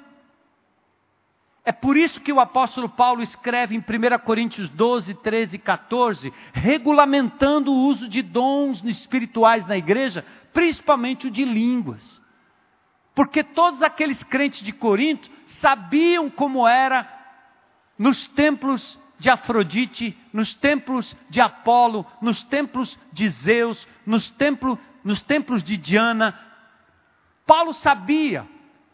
É por isso que o apóstolo Paulo escreve em 1 Coríntios 12, 13 e 14, regulamentando o uso de dons espirituais na igreja, principalmente o de línguas. Porque todos aqueles crentes de Corinto sabiam como era nos templos de Afrodite, nos templos de Apolo, nos templos de Zeus, nos, nos templos de Diana. Paulo sabia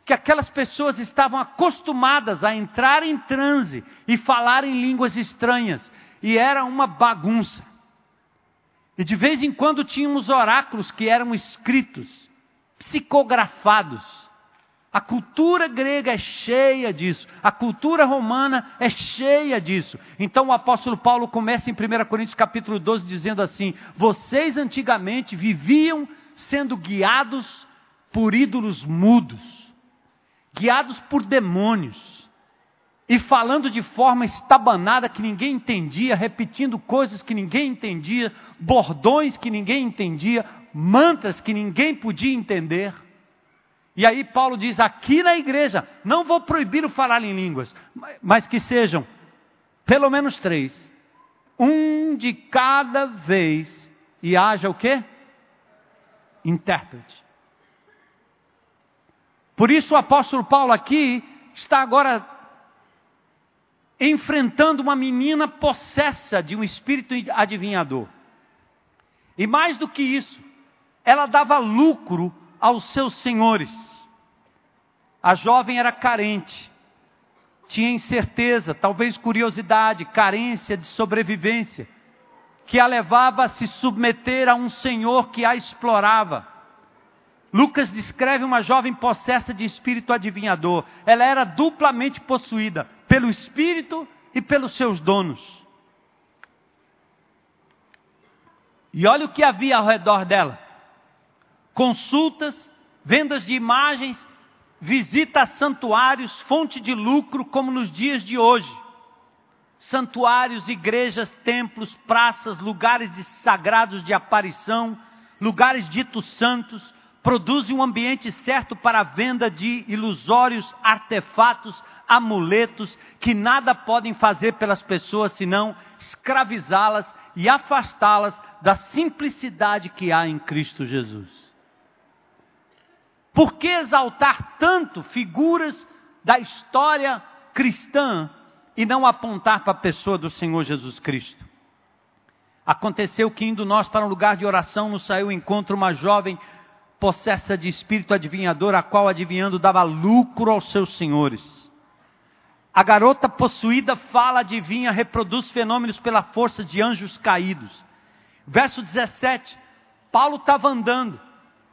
que aquelas pessoas estavam acostumadas a entrar em transe e falar em línguas estranhas, e era uma bagunça. E de vez em quando tínhamos oráculos que eram escritos, psicografados. A cultura grega é cheia disso, a cultura romana é cheia disso. Então o apóstolo Paulo começa em 1 Coríntios capítulo 12 dizendo assim: Vocês antigamente viviam sendo guiados por ídolos mudos guiados por demônios e falando de forma estabanada que ninguém entendia, repetindo coisas que ninguém entendia, bordões que ninguém entendia, mantras que ninguém podia entender. E aí Paulo diz: aqui na igreja, não vou proibir o falar em línguas, mas que sejam pelo menos três, um de cada vez, e haja o quê? Intérprete. Por isso o apóstolo Paulo aqui está agora enfrentando uma menina possessa de um espírito adivinhador. E mais do que isso, ela dava lucro aos seus senhores. A jovem era carente, tinha incerteza, talvez curiosidade, carência de sobrevivência, que a levava a se submeter a um senhor que a explorava. Lucas descreve uma jovem possessa de espírito adivinhador. Ela era duplamente possuída pelo espírito e pelos seus donos. E olha o que havia ao redor dela: consultas, vendas de imagens, visita a santuários, fonte de lucro, como nos dias de hoje. Santuários, igrejas, templos, praças, lugares de sagrados de aparição, lugares ditos santos, produzem um ambiente certo para a venda de ilusórios artefatos, amuletos, que nada podem fazer pelas pessoas senão escravizá-las e afastá-las da simplicidade que há em Cristo Jesus. Por que exaltar tanto figuras da história cristã e não apontar para a pessoa do Senhor Jesus Cristo? Aconteceu que indo nós para um lugar de oração, nos saiu encontro uma jovem possessa de espírito adivinhador, a qual adivinhando dava lucro aos seus senhores. A garota possuída fala, adivinha, reproduz fenômenos pela força de anjos caídos. Verso 17: Paulo estava andando,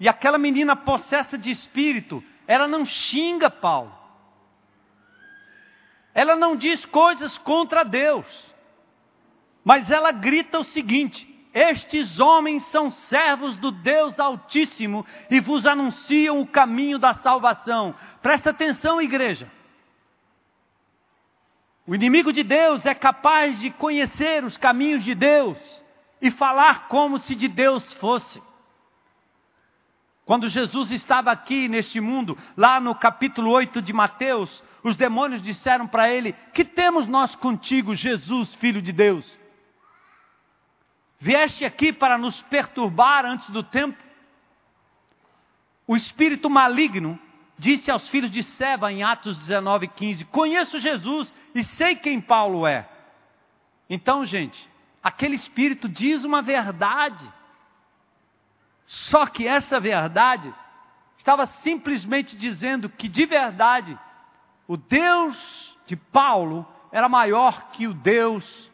e aquela menina possessa de espírito, ela não xinga Paulo. Ela não diz coisas contra Deus. Mas ela grita o seguinte: estes homens são servos do Deus Altíssimo e vos anunciam o caminho da salvação. Presta atenção, igreja. O inimigo de Deus é capaz de conhecer os caminhos de Deus e falar como se de Deus fosse. Quando Jesus estava aqui neste mundo, lá no capítulo 8 de Mateus, os demônios disseram para ele: Que temos nós contigo, Jesus, filho de Deus? Vieste aqui para nos perturbar antes do tempo? O espírito maligno disse aos filhos de Seba em Atos 19, 15: Conheço Jesus e sei quem Paulo é. Então, gente, Aquele espírito diz uma verdade. Só que essa verdade estava simplesmente dizendo que de verdade o Deus de Paulo era maior que o Deus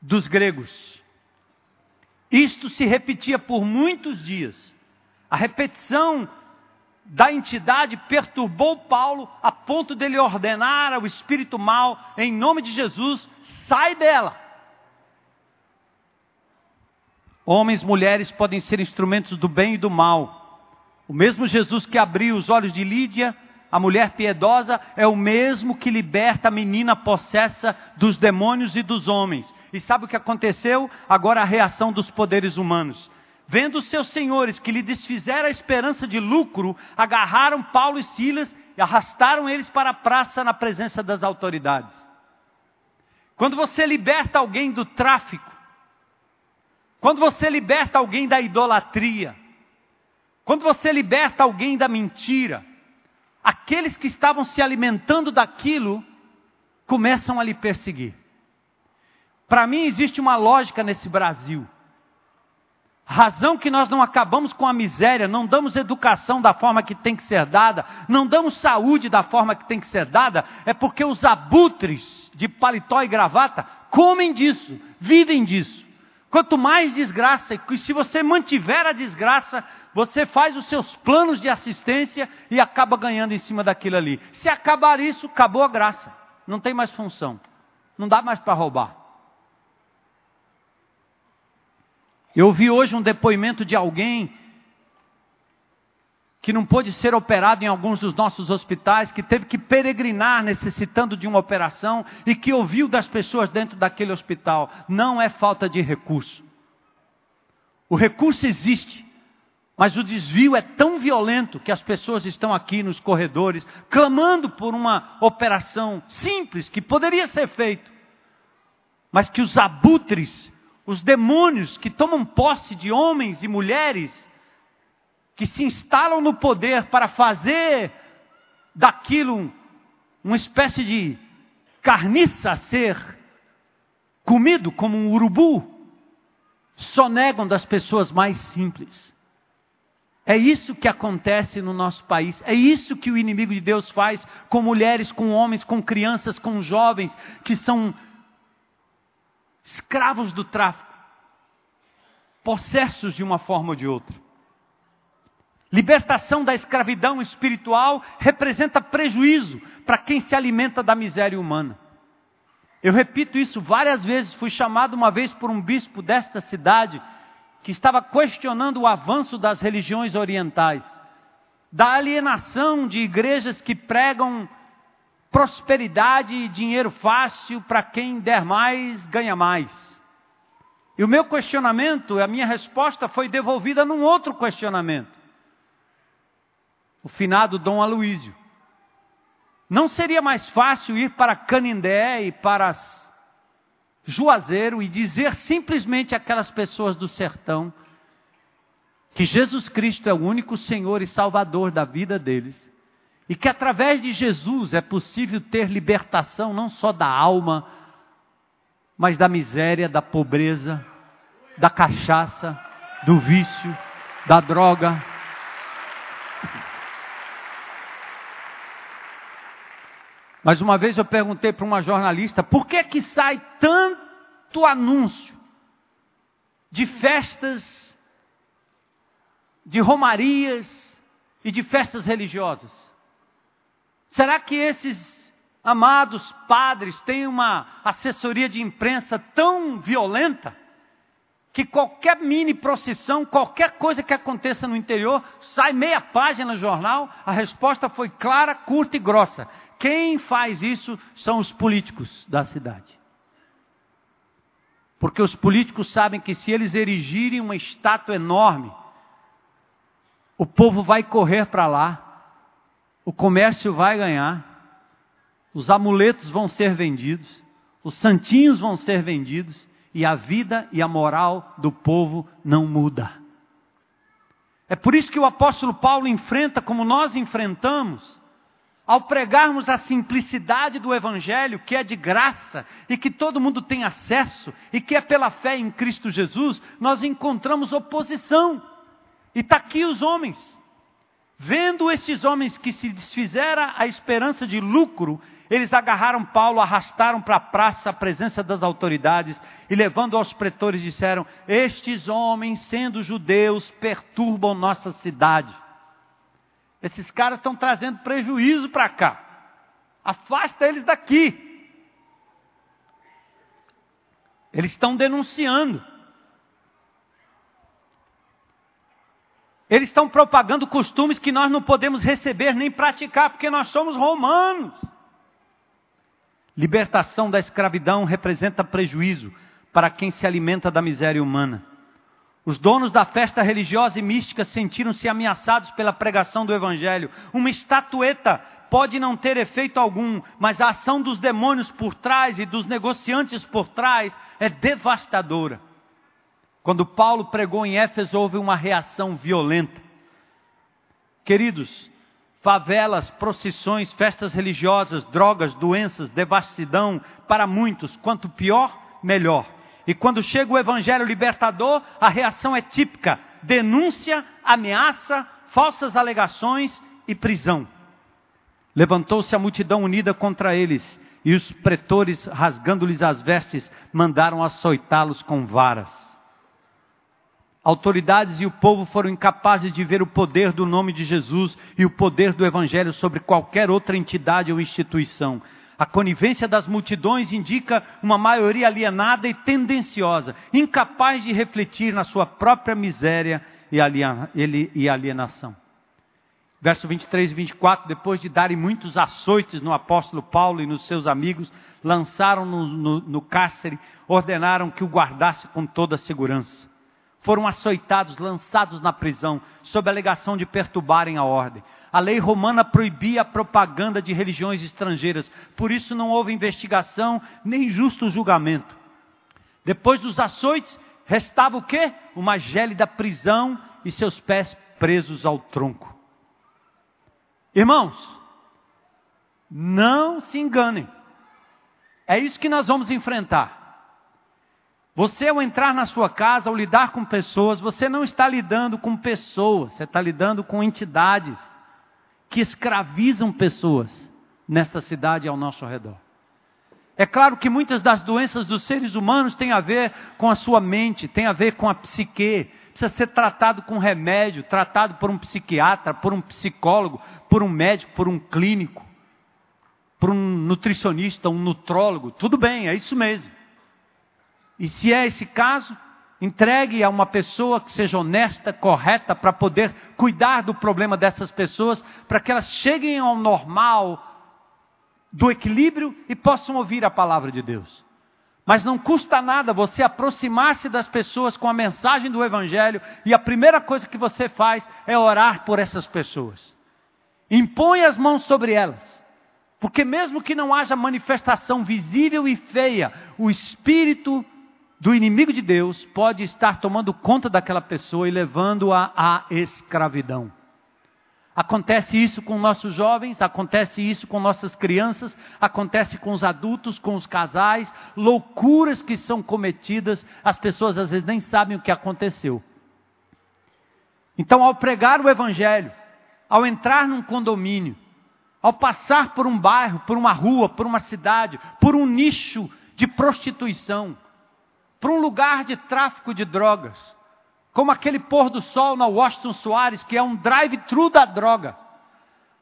dos gregos. Isto se repetia por muitos dias. A repetição da entidade perturbou Paulo a ponto dele ordenar ao espírito mal, em nome de Jesus, sai dela. Homens, mulheres podem ser instrumentos do bem e do mal. O mesmo Jesus que abriu os olhos de Lídia, a mulher piedosa, é o mesmo que liberta a menina possessa dos demônios e dos homens. E sabe o que aconteceu? Agora a reação dos poderes humanos. Vendo seus senhores que lhe desfizeram a esperança de lucro, agarraram Paulo e Silas e arrastaram eles para a praça na presença das autoridades. Quando você liberta alguém do tráfico, quando você liberta alguém da idolatria, quando você liberta alguém da mentira, aqueles que estavam se alimentando daquilo começam a lhe perseguir. Para mim existe uma lógica nesse Brasil. Razão que nós não acabamos com a miséria, não damos educação da forma que tem que ser dada, não damos saúde da forma que tem que ser dada, é porque os abutres de paletó e gravata comem disso, vivem disso. Quanto mais desgraça, e se você mantiver a desgraça, você faz os seus planos de assistência e acaba ganhando em cima daquilo ali. Se acabar isso, acabou a graça. Não tem mais função. Não dá mais para roubar. Eu ouvi hoje um depoimento de alguém que não pôde ser operado em alguns dos nossos hospitais, que teve que peregrinar necessitando de uma operação e que ouviu das pessoas dentro daquele hospital. Não é falta de recurso. O recurso existe, mas o desvio é tão violento que as pessoas estão aqui nos corredores clamando por uma operação simples que poderia ser feita, mas que os abutres, os demônios que tomam posse de homens e mulheres, que se instalam no poder para fazer daquilo uma espécie de carniça a ser comido como um urubu, sonegam das pessoas mais simples. É isso que acontece no nosso país. É isso que o inimigo de Deus faz com mulheres, com homens, com crianças, com jovens que são escravos do tráfico, possessos de uma forma ou de outra. Libertação da escravidão espiritual representa prejuízo para quem se alimenta da miséria humana. Eu repito isso várias vezes. Fui chamado uma vez por um bispo desta cidade que estava questionando o avanço das religiões orientais, da alienação de igrejas que pregam prosperidade e dinheiro fácil para quem der mais, ganha mais. E o meu questionamento, a minha resposta foi devolvida num outro questionamento o finado Dom Aloísio. Não seria mais fácil ir para Canindé e para Juazeiro e dizer simplesmente àquelas pessoas do sertão que Jesus Cristo é o único Senhor e Salvador da vida deles e que através de Jesus é possível ter libertação não só da alma, mas da miséria, da pobreza, da cachaça, do vício, da droga, Mas uma vez eu perguntei para uma jornalista por que que sai tanto anúncio de festas, de romarias e de festas religiosas. Será que esses amados padres têm uma assessoria de imprensa tão violenta que qualquer mini procissão, qualquer coisa que aconteça no interior, sai meia página no jornal? A resposta foi clara, curta e grossa. Quem faz isso são os políticos da cidade. Porque os políticos sabem que se eles erigirem uma estátua enorme, o povo vai correr para lá, o comércio vai ganhar, os amuletos vão ser vendidos, os santinhos vão ser vendidos e a vida e a moral do povo não muda. É por isso que o apóstolo Paulo enfrenta como nós enfrentamos ao pregarmos a simplicidade do Evangelho, que é de graça e que todo mundo tem acesso e que é pela fé em Cristo Jesus, nós encontramos oposição. E está aqui os homens. Vendo esses homens que se desfizera a esperança de lucro, eles agarraram Paulo, arrastaram para a praça a presença das autoridades e, levando aos pretores, disseram: Estes homens, sendo judeus, perturbam nossa cidade. Esses caras estão trazendo prejuízo para cá. Afasta eles daqui. Eles estão denunciando. Eles estão propagando costumes que nós não podemos receber nem praticar, porque nós somos romanos. Libertação da escravidão representa prejuízo para quem se alimenta da miséria humana. Os donos da festa religiosa e mística sentiram-se ameaçados pela pregação do Evangelho. Uma estatueta pode não ter efeito algum, mas a ação dos demônios por trás e dos negociantes por trás é devastadora. Quando Paulo pregou em Éfeso, houve uma reação violenta. Queridos, favelas, procissões, festas religiosas, drogas, doenças, devastidão, para muitos, quanto pior, melhor. E quando chega o evangelho libertador, a reação é típica: denúncia, ameaça, falsas alegações e prisão. Levantou-se a multidão unida contra eles, e os pretores, rasgando-lhes as vestes, mandaram açoitá-los com varas. Autoridades e o povo foram incapazes de ver o poder do nome de Jesus e o poder do Evangelho sobre qualquer outra entidade ou instituição. A conivência das multidões indica uma maioria alienada e tendenciosa, incapaz de refletir na sua própria miséria e alienação. Verso 23 e 24: Depois de darem muitos açoites no apóstolo Paulo e nos seus amigos, lançaram-no no, no cárcere, ordenaram que o guardasse com toda a segurança foram açoitados, lançados na prisão, sob a alegação de perturbarem a ordem. A lei romana proibia a propaganda de religiões estrangeiras, por isso não houve investigação nem justo julgamento. Depois dos açoites, restava o quê? Uma gélida prisão e seus pés presos ao tronco. Irmãos, não se enganem. É isso que nós vamos enfrentar. Você, ao entrar na sua casa, ao lidar com pessoas, você não está lidando com pessoas, você está lidando com entidades que escravizam pessoas nesta cidade ao nosso redor. É claro que muitas das doenças dos seres humanos têm a ver com a sua mente, têm a ver com a psique, precisa ser tratado com remédio, tratado por um psiquiatra, por um psicólogo, por um médico, por um clínico, por um nutricionista, um nutrólogo. Tudo bem, é isso mesmo. E se é esse caso, entregue a uma pessoa que seja honesta, correta, para poder cuidar do problema dessas pessoas, para que elas cheguem ao normal do equilíbrio e possam ouvir a palavra de Deus. Mas não custa nada você aproximar-se das pessoas com a mensagem do Evangelho e a primeira coisa que você faz é orar por essas pessoas. Impõe as mãos sobre elas. Porque mesmo que não haja manifestação visível e feia, o Espírito do inimigo de Deus pode estar tomando conta daquela pessoa e levando-a à escravidão. Acontece isso com nossos jovens, acontece isso com nossas crianças, acontece com os adultos, com os casais, loucuras que são cometidas, as pessoas às vezes nem sabem o que aconteceu. Então, ao pregar o Evangelho, ao entrar num condomínio, ao passar por um bairro, por uma rua, por uma cidade, por um nicho de prostituição, para um lugar de tráfico de drogas, como aquele pôr do sol na Washington Soares, que é um drive-thru da droga.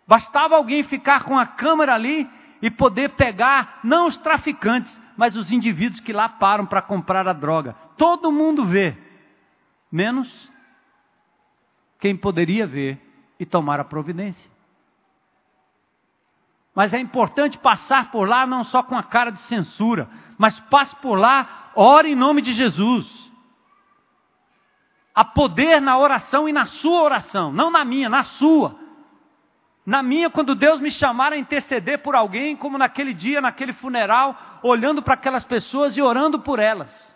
Bastava alguém ficar com a câmera ali e poder pegar, não os traficantes, mas os indivíduos que lá param para comprar a droga. Todo mundo vê, menos quem poderia ver e tomar a providência. Mas é importante passar por lá não só com a cara de censura, mas passe por lá, ore em nome de Jesus. Há poder na oração e na sua oração, não na minha, na sua. Na minha, quando Deus me chamar a interceder por alguém, como naquele dia, naquele funeral, olhando para aquelas pessoas e orando por elas.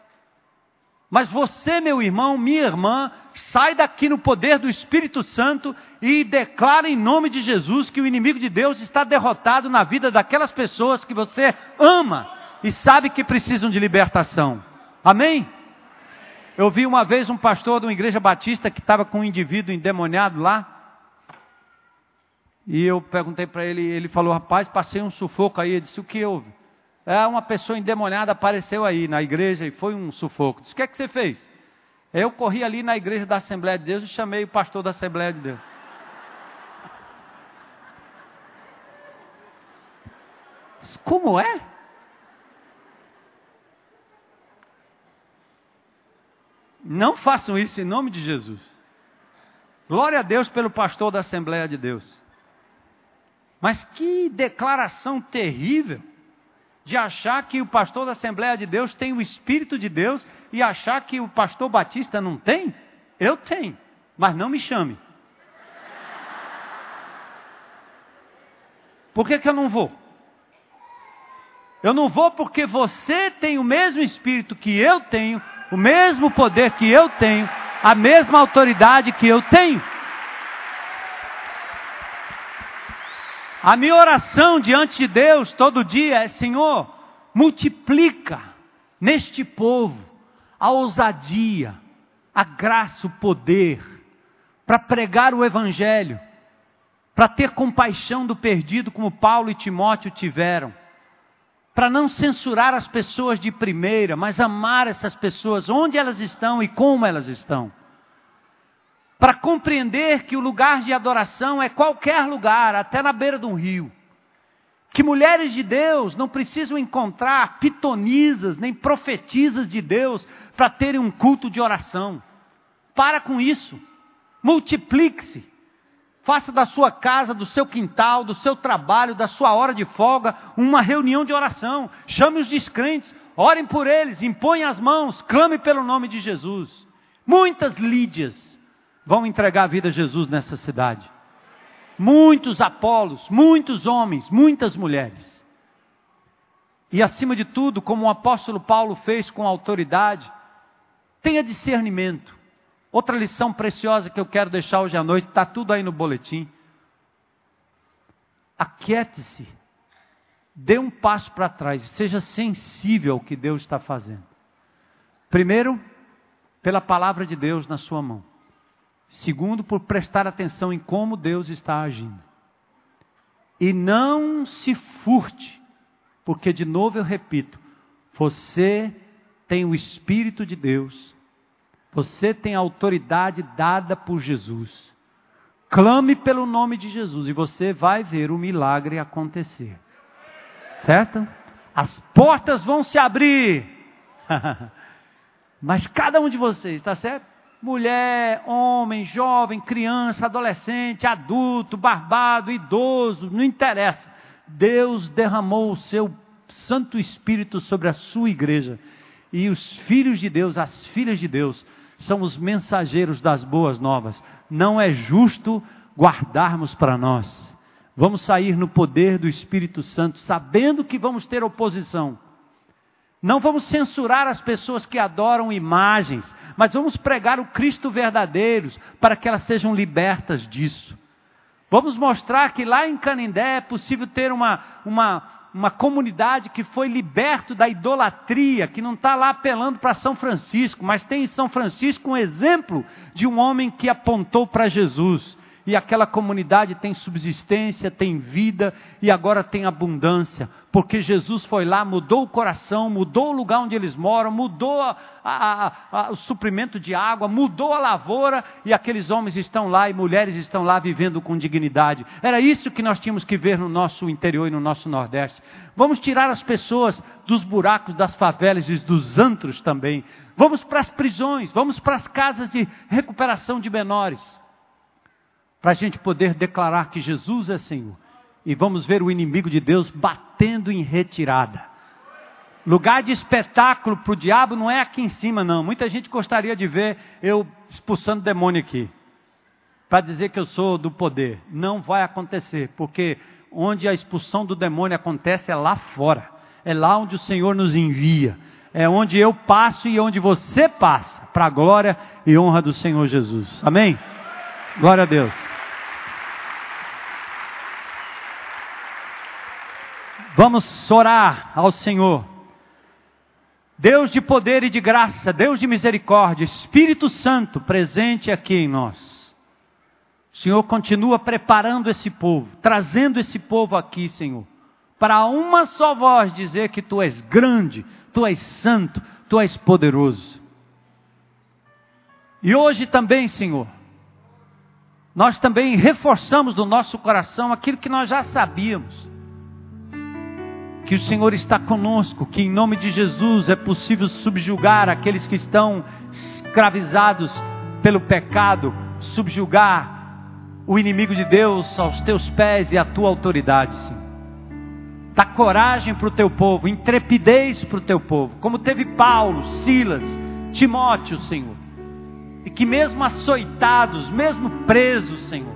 Mas você, meu irmão, minha irmã, sai daqui no poder do Espírito Santo e declara em nome de Jesus que o inimigo de Deus está derrotado na vida daquelas pessoas que você ama e sabe que precisam de libertação. Amém? Eu vi uma vez um pastor de uma igreja batista que estava com um indivíduo endemoniado lá. E eu perguntei para ele, ele falou: Rapaz, passei um sufoco aí. Eu disse: O que houve? É, uma pessoa endemoniada apareceu aí na igreja e foi um sufoco. Disse: O que é que você fez? Eu corri ali na igreja da Assembleia de Deus e chamei o pastor da Assembleia de Deus. Como é? Não façam isso em nome de Jesus. Glória a Deus pelo pastor da Assembleia de Deus. Mas que declaração terrível de achar que o pastor da Assembleia de Deus tem o Espírito de Deus e achar que o pastor Batista não tem? Eu tenho, mas não me chame. Por que, que eu não vou? Eu não vou porque você tem o mesmo Espírito que eu tenho, o mesmo poder que eu tenho, a mesma autoridade que eu tenho. A minha oração diante de Deus todo dia é: Senhor, multiplica neste povo a ousadia, a graça, o poder para pregar o Evangelho, para ter compaixão do perdido, como Paulo e Timóteo tiveram, para não censurar as pessoas de primeira, mas amar essas pessoas onde elas estão e como elas estão para compreender que o lugar de adoração é qualquer lugar, até na beira de um rio. Que mulheres de Deus não precisam encontrar pitonisas nem profetisas de Deus para terem um culto de oração. Para com isso. Multiplique-se. Faça da sua casa, do seu quintal, do seu trabalho, da sua hora de folga, uma reunião de oração. Chame os descrentes, orem por eles, impõe as mãos, clame pelo nome de Jesus. Muitas Lídias vão entregar a vida a Jesus nessa cidade. Muitos Apolos, muitos homens, muitas mulheres. E acima de tudo, como o apóstolo Paulo fez com autoridade, tenha discernimento. Outra lição preciosa que eu quero deixar hoje à noite, está tudo aí no boletim. Aquiete-se, dê um passo para trás, seja sensível ao que Deus está fazendo. Primeiro, pela palavra de Deus na sua mão. Segundo, por prestar atenção em como Deus está agindo. E não se furte, porque, de novo eu repito, você tem o Espírito de Deus, você tem autoridade dada por Jesus. Clame pelo nome de Jesus e você vai ver o milagre acontecer. Certo? As portas vão se abrir. Mas cada um de vocês, está certo? mulher, homem, jovem, criança, adolescente, adulto, barbado, idoso, não interessa. Deus derramou o seu Santo Espírito sobre a sua igreja. E os filhos de Deus, as filhas de Deus, são os mensageiros das boas novas. Não é justo guardarmos para nós. Vamos sair no poder do Espírito Santo, sabendo que vamos ter oposição. Não vamos censurar as pessoas que adoram imagens, mas vamos pregar o Cristo verdadeiro para que elas sejam libertas disso. Vamos mostrar que lá em Canindé é possível ter uma, uma, uma comunidade que foi liberto da idolatria, que não está lá apelando para São Francisco, mas tem em São Francisco um exemplo de um homem que apontou para Jesus e aquela comunidade tem subsistência, tem vida e agora tem abundância, porque Jesus foi lá, mudou o coração, mudou o lugar onde eles moram, mudou a, a, a, o suprimento de água, mudou a lavoura e aqueles homens estão lá e mulheres estão lá vivendo com dignidade. Era isso que nós tínhamos que ver no nosso interior e no nosso Nordeste. Vamos tirar as pessoas dos buracos das favelas e dos antros também. Vamos para as prisões, vamos para as casas de recuperação de menores para a gente poder declarar que Jesus é Senhor. E vamos ver o inimigo de Deus batendo em retirada. Lugar de espetáculo para o diabo não é aqui em cima, não. Muita gente gostaria de ver eu expulsando demônio aqui. Para dizer que eu sou do poder. Não vai acontecer, porque onde a expulsão do demônio acontece é lá fora. É lá onde o Senhor nos envia. é onde eu passo e onde você passa, para a glória e honra do Senhor Jesus. Amém? Glória a Deus. Vamos orar ao Senhor. Deus de poder e de graça, Deus de misericórdia, Espírito Santo presente aqui em nós. O Senhor continua preparando esse povo, trazendo esse povo aqui, Senhor, para uma só voz dizer que tu és grande, tu és santo, tu és poderoso. E hoje também, Senhor, nós também reforçamos no nosso coração aquilo que nós já sabíamos que o Senhor está conosco, que em nome de Jesus é possível subjugar aqueles que estão escravizados pelo pecado, subjugar o inimigo de Deus aos teus pés e à tua autoridade, Senhor. Dá coragem para o teu povo, intrepidez para o teu povo, como teve Paulo, Silas, Timóteo, Senhor. E que mesmo açoitados, mesmo presos, Senhor,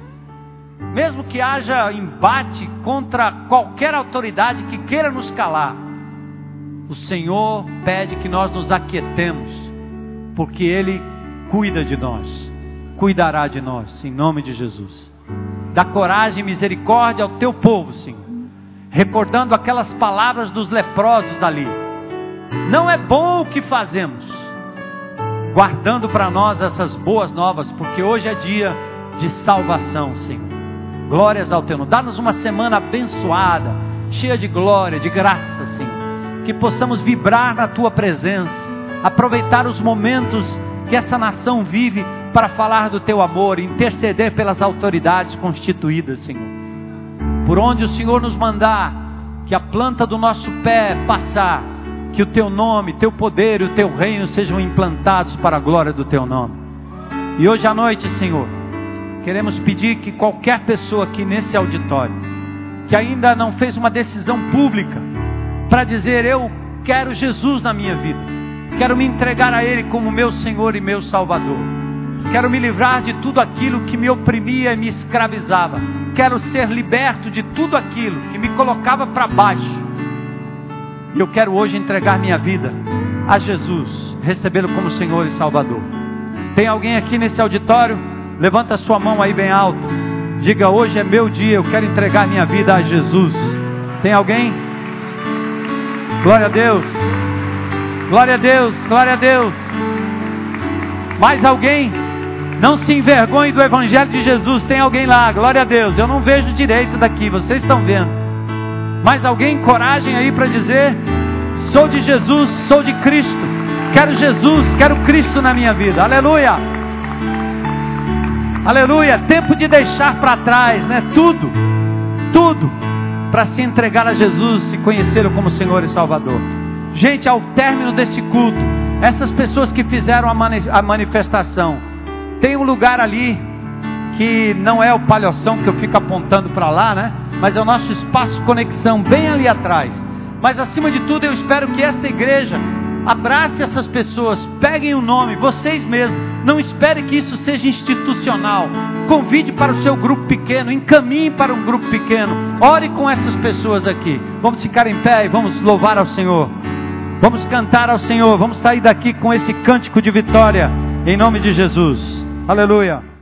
mesmo que haja embate contra qualquer autoridade que queira nos calar, o Senhor pede que nós nos aquietemos, porque Ele cuida de nós, cuidará de nós, em nome de Jesus. Dá coragem e misericórdia ao teu povo, Senhor, recordando aquelas palavras dos leprosos ali. Não é bom o que fazemos, guardando para nós essas boas novas, porque hoje é dia de salvação, Senhor. Glórias ao teu nome. Dá-nos uma semana abençoada, cheia de glória, de graça, Senhor. Que possamos vibrar na tua presença, aproveitar os momentos que essa nação vive para falar do teu amor, interceder pelas autoridades constituídas, Senhor. Por onde o Senhor nos mandar, que a planta do nosso pé passar, que o teu nome, teu poder e o teu reino sejam implantados para a glória do teu nome. E hoje à noite, Senhor, Queremos pedir que qualquer pessoa aqui nesse auditório, que ainda não fez uma decisão pública para dizer eu quero Jesus na minha vida, quero me entregar a Ele como meu Senhor e meu Salvador, quero me livrar de tudo aquilo que me oprimia e me escravizava, quero ser liberto de tudo aquilo que me colocava para baixo, e eu quero hoje entregar minha vida a Jesus, recebê-lo como Senhor e Salvador. Tem alguém aqui nesse auditório? Levanta a sua mão aí bem alto. Diga: Hoje é meu dia, eu quero entregar minha vida a Jesus. Tem alguém? Glória a Deus. Glória a Deus. Glória a Deus. Mais alguém? Não se envergonhe do Evangelho de Jesus. Tem alguém lá? Glória a Deus. Eu não vejo direito daqui, vocês estão vendo. Mais alguém? Coragem aí para dizer: Sou de Jesus, sou de Cristo. Quero Jesus, quero Cristo na minha vida. Aleluia. Aleluia. Tempo de deixar para trás, né? Tudo, tudo, para se entregar a Jesus e conhecê-lo como Senhor e Salvador. Gente, ao término desse culto, essas pessoas que fizeram a manifestação, tem um lugar ali que não é o palhoção que eu fico apontando para lá, né? Mas é o nosso espaço conexão bem ali atrás. Mas acima de tudo, eu espero que esta igreja abrace essas pessoas, peguem o nome, vocês mesmos não espere que isso seja institucional. Convide para o seu grupo pequeno, encaminhe para um grupo pequeno. Ore com essas pessoas aqui. Vamos ficar em pé e vamos louvar ao Senhor. Vamos cantar ao Senhor. Vamos sair daqui com esse cântico de vitória em nome de Jesus. Aleluia.